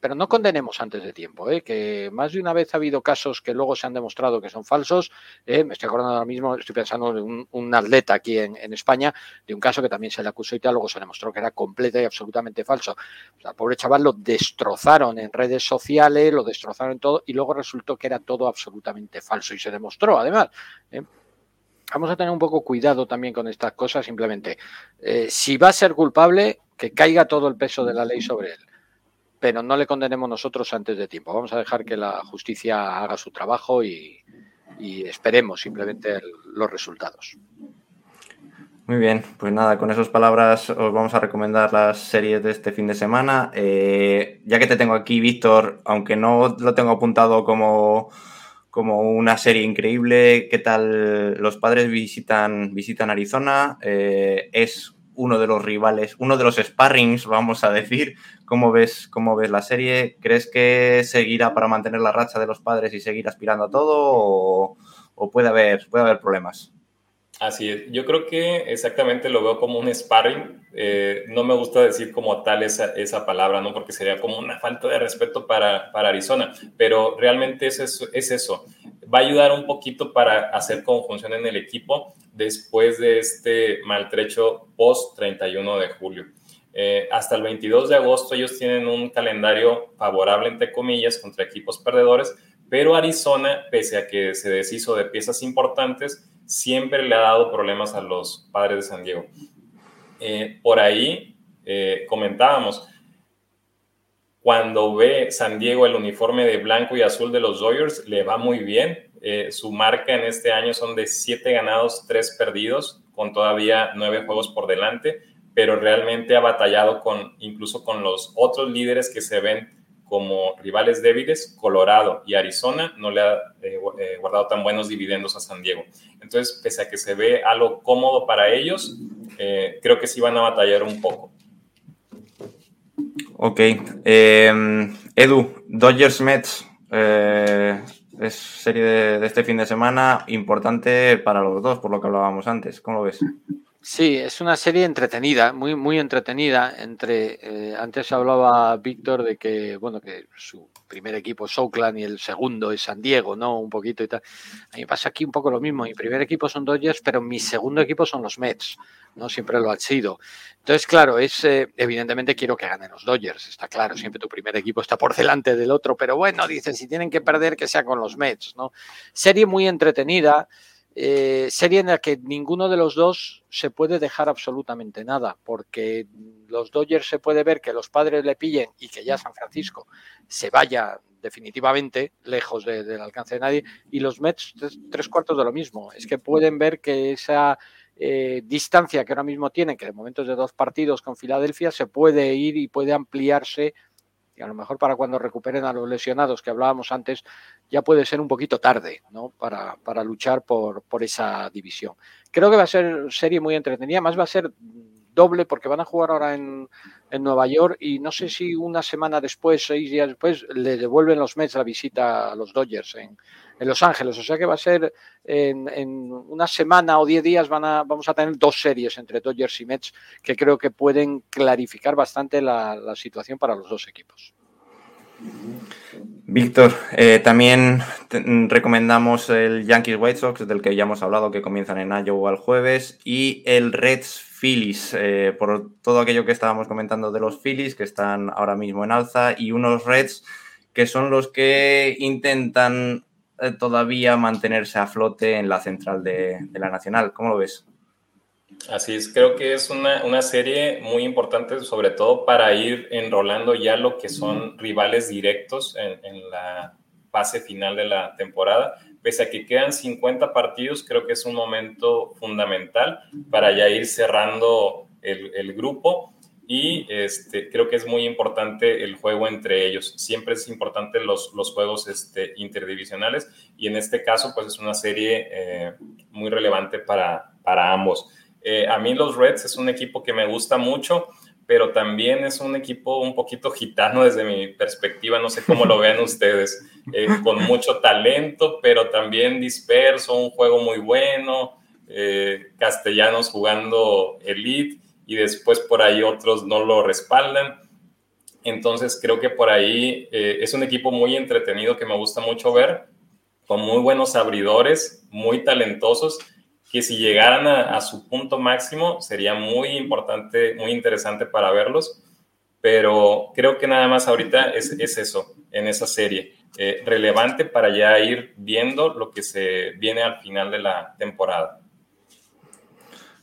pero no condenemos antes de tiempo, ¿eh? que más de una vez ha habido casos que luego se han demostrado que son falsos. ¿eh? Me estoy acordando ahora mismo, estoy pensando en un, atleta aquí en, España, de un caso que también se le acusó y tal, luego se demostró que era completo y absolutamente falso. O sea, pobre chaval lo destrozaron en redes sociales, lo destrozaron en todo y luego resultó que era todo absolutamente falso y se demostró además. ¿eh? Vamos a tener un poco cuidado también con estas cosas, simplemente. si va a ser culpable, que caiga todo el peso de la ley sobre él pero no le condenemos nosotros antes de tiempo. Vamos a dejar que la justicia haga su trabajo y, esperemos simplemente los resultados. Muy bien, pues nada, con esas palabras os vamos a recomendar las series de este fin de semana. Eh, ya que te tengo aquí, Víctor, aunque no lo tengo apuntado como, como una serie increíble, ¿qué tal? Los padres visitan, visitan Arizona. Eh, es uno de los rivales, uno de los sparrings, vamos a decir. ¿Cómo ves, cómo ves la serie? ¿Crees que seguirá para mantener la racha de los padres y seguir aspirando a todo o, puede, haber, puede haber problemas? Así es, yo creo que exactamente lo veo como un sparring. Eh, no me gusta decir como tal esa, esa, palabra, ¿no? Porque sería como una falta de respeto para, para Arizona, pero realmente es eso, es eso. Va a ayudar un poquito para hacer conjunción en el equipo después de este maltrecho post 31 de julio. Eh, hasta el 22 de agosto ellos tienen un calendario favorable, entre comillas, contra equipos perdedores, pero Arizona, pese a que se deshizo de piezas importantes, siempre le ha dado problemas a los padres de San Diego. Eh, por ahí eh, comentábamos, cuando ve San Diego el uniforme de blanco y azul de los Dodgers, le va muy bien. Eh, su marca en este año son de 7 ganados, 3 perdidos, con todavía 9 juegos por delante, pero realmente ha batallado con, incluso con los otros líderes que se ven como rivales débiles, Colorado y Arizona no le ha eh, eh, guardado tan buenos dividendos a San Diego. Entonces, pese a que se ve algo cómodo para ellos, eh, creo que sí van a batallar un poco. Ok. Em, Edu, Dodgers Mets es serie de, de, este fin de semana importante para los dos, por lo que hablábamos antes. ¿Cómo lo ves? Sí, es una serie entretenida, muy, muy entretenida. Entre, eh, antes hablaba Víctor de que, bueno, que su primer equipo es Oakland y el segundo es San Diego, ¿no? Un poquito y tal. A mí pasa aquí un poco lo mismo. Mi primer equipo son Dodgers, pero mi segundo equipo son los Mets, ¿no? Siempre lo ha sido. Entonces, claro, es, eh, evidentemente quiero que ganen los Dodgers, está claro. Siempre tu primer equipo está por delante del otro, pero bueno, dicen, si tienen que perder, que sea con los Mets, ¿no? Serie muy entretenida. Eh, serie en la que ninguno de los dos se puede dejar absolutamente nada, porque los Dodgers se puede ver que los padres le pillen y que ya San Francisco se vaya definitivamente lejos del alcance de nadie, y los Mets tres, cuartos de lo mismo. Es que pueden ver que esa eh, distancia que ahora mismo tienen, que de momentos de dos partidos con Filadelfia, se puede ir y puede ampliarse a lo mejor para cuando recuperen a los lesionados que hablábamos antes, ya puede ser un poquito tarde ¿no? para, para luchar por, por esa división. Creo que va a ser serie muy entretenida, más va a ser doble porque van a jugar ahora en, en, Nueva York y no sé si una semana después, seis días después, le devuelven los Mets la visita a los Dodgers en, en Los Ángeles. O sea que va a ser en, en, una semana o diez días van a, vamos a tener dos series entre Dodgers y Mets que creo que pueden clarificar bastante la, la situación para los dos equipos. Víctor, eh, también recomendamos el Yankees White Sox, del que ya hemos hablado, que comienzan en Iowa el jueves, y el Reds Phillies, eh, por todo aquello que estábamos comentando de los Phillies, que están ahora mismo en alza, y unos Reds que son los que intentan eh, todavía mantenerse a flote en la central de, la Nacional. ¿Cómo lo ves? Así es, creo que es una, una, serie muy importante, sobre todo para ir enrolando ya lo que son rivales directos en, en, la fase final de la temporada. Pese a que quedan 50 partidos, creo que es un momento fundamental para ya ir cerrando el, el grupo y este, creo que es muy importante el juego entre ellos. Siempre es importante los, los juegos este, interdivisionales y en este caso pues es una serie eh, muy relevante para, para ambos. Eh, a mí los Reds es un equipo que me gusta mucho, pero también es un equipo un poquito gitano desde mi perspectiva, no sé cómo lo vean ustedes, eh, con mucho talento, pero también disperso, un juego muy bueno, castellanos jugando elite y después por ahí otros no lo respaldan. Entonces creo que por ahí eh, es un equipo muy entretenido que me gusta mucho ver, con muy buenos abridores, muy talentosos, que si llegaran a, su punto máximo sería muy importante, muy interesante para verlos. Pero creo que nada más ahorita es, es eso, en esa serie. Eh, relevante para ya ir viendo lo que se viene al final de la temporada.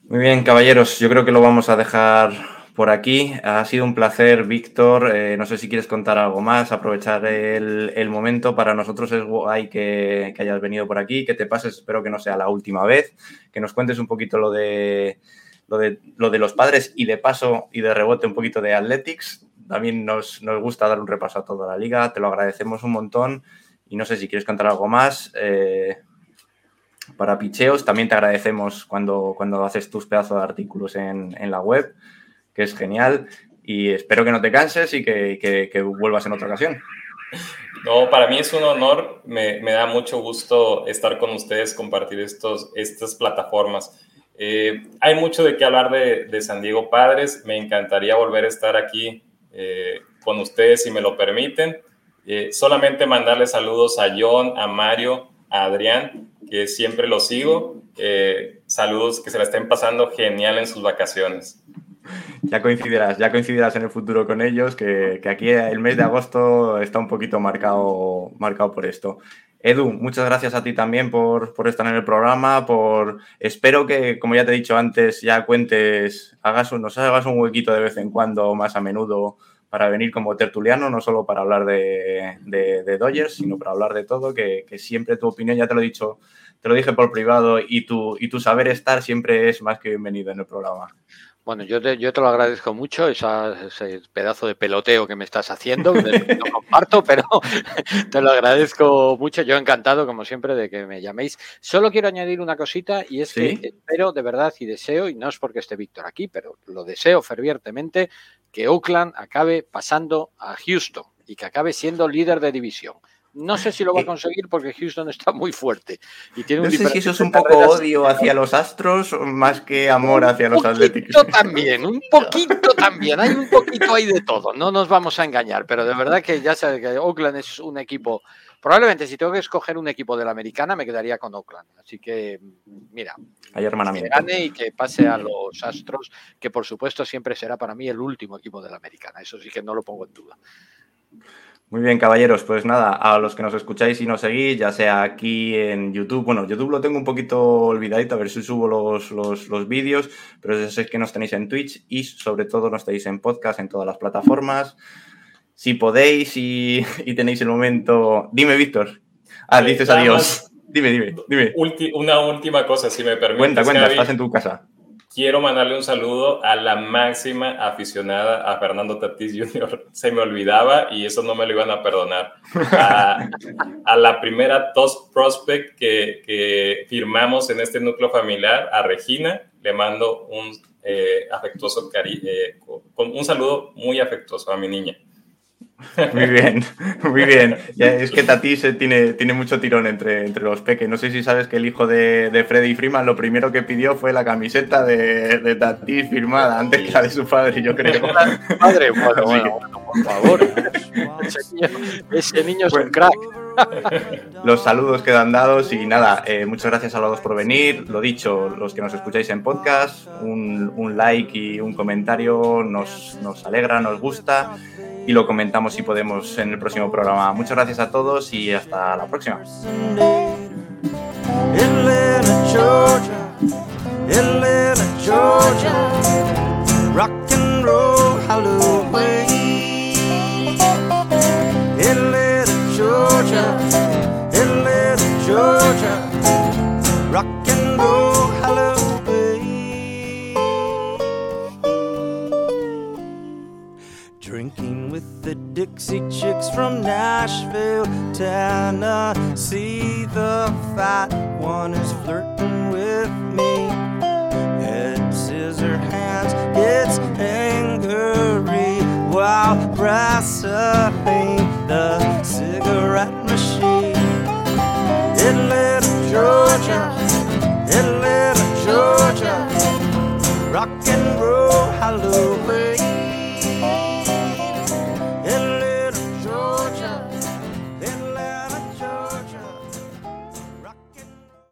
Muy bien, caballeros, yo creo que lo vamos a dejar por aquí. Ha sido un placer, Víctor. Eh, no sé si quieres contar algo más, aprovechar el, momento. Para nosotros es guay que, hayas venido por aquí, que te pases, espero que no sea la última vez, que nos cuentes un poquito lo de, lo de, lo de los padres y de paso y de rebote un poquito de Athletics. También nos, gusta dar un repaso a toda la liga, te lo agradecemos un montón. Y no sé si quieres contar algo más. Eh, para picheos. También te agradecemos cuando haces tus pedazos de artículos en, la web, que es genial. Y espero que no te canses y que, vuelvas en otra ocasión. No, para mí es un honor. Me, da mucho gusto estar con ustedes, compartir estos, estas plataformas. Eh, hay mucho de qué hablar de, San Diego Padres. Me encantaría volver a estar aquí eh, con ustedes, si me lo permiten. Eh, solamente mandarles saludos a John, a Mario, a Adrián que siempre lo sigo. Eh, saludos, que se la estén pasando genial en sus vacaciones. Ya coincidirás, ya coincidirás en el futuro con ellos, que, aquí el mes de agosto está un poquito marcado, marcado por esto. Edu, muchas gracias a ti también por, por, estar en el programa, por espero que, como ya te he dicho antes, ya cuentes, hagas un, nos hagas un huequito de vez en cuando, más a menudo, para venir como tertuliano, no solo para hablar de, Dodgers, sino para hablar de todo, que, siempre tu opinión, ya te lo he dicho, te lo dije por privado, y tu, y tu saber estar siempre es más que bienvenido en el programa. Bueno, yo te, yo te lo agradezco mucho, ese pedazo de peloteo que me estás haciendo, no comparto, pero te lo agradezco mucho. Yo encantado, como siempre, de que me llaméis. Solo quiero añadir una cosita y es que espero de verdad y deseo, y no es porque esté Víctor aquí, pero lo deseo fervientemente, que Oakland acabe pasando a Houston y que acabe siendo líder de división. No sé si lo va a conseguir porque Houston está muy fuerte. Y tiene no sé si eso es un poco odio hacia los Astros más que amor hacia los Atléticos. Un poquito también, un poquito también. Hay un poquito ahí de todo. No nos vamos a engañar, pero de verdad que ya sabes que Oakland es un equipo. Probablemente si tengo que escoger un equipo de la americana me quedaría con Oakland. Así que, mira, Hay que gane y que pase a los Astros, que por supuesto siempre será para mí el último equipo de la americana. Eso sí que no lo pongo en duda. Muy bien, caballeros, pues nada, a los que nos escucháis y nos seguís, ya sea aquí en YouTube, bueno, YouTube lo tengo un poquito olvidadito, a ver si subo los, los, vídeos, pero ya sé que nos tenéis en Twitch y sobre todo nos tenéis en podcast en todas las plataformas. Si podéis y, tenéis el momento, dime, Víctor. Ah, dices adiós. Dime, dime, dime. una última cosa, si me permites. Cuenta, cuenta, estás en tu casa quiero mandarle un saludo a la máxima aficionada, a Fernando Tatís Jr. Se me olvidaba y eso no me lo iban a perdonar. A, la primera Toast Prospect que, firmamos en este núcleo familiar, a Regina, le mando un eh, afectuoso cari eh, un saludo muy afectuoso a mi niña. Muy bien, muy bien. es que Tatis tiene, tiene mucho tirón entre, entre los peques. No sé si sabes que el hijo de, de Freddy Freeman lo primero que pidió fue la camiseta de, de Tatis firmada antes que la de su padre, yo creo. Padre, bueno, bueno, por favor. Ese niño, es un crack. Los saludos quedan dados y nada, eh, muchas gracias a los dos por venir. Lo dicho, los que nos escucháis en podcast, un, un like y un comentario nos, nos alegra, nos gusta y lo comentamos si podemos en el próximo programa. Muchas gracias a todos y hasta la próxima. Georgia, Dixie Chicks from Nashville, Tennessee. The fat one is flirting with me. Head scissor hands gets angry while wrestling the cigarette machine. In little Georgia, little Georgia, rockin'.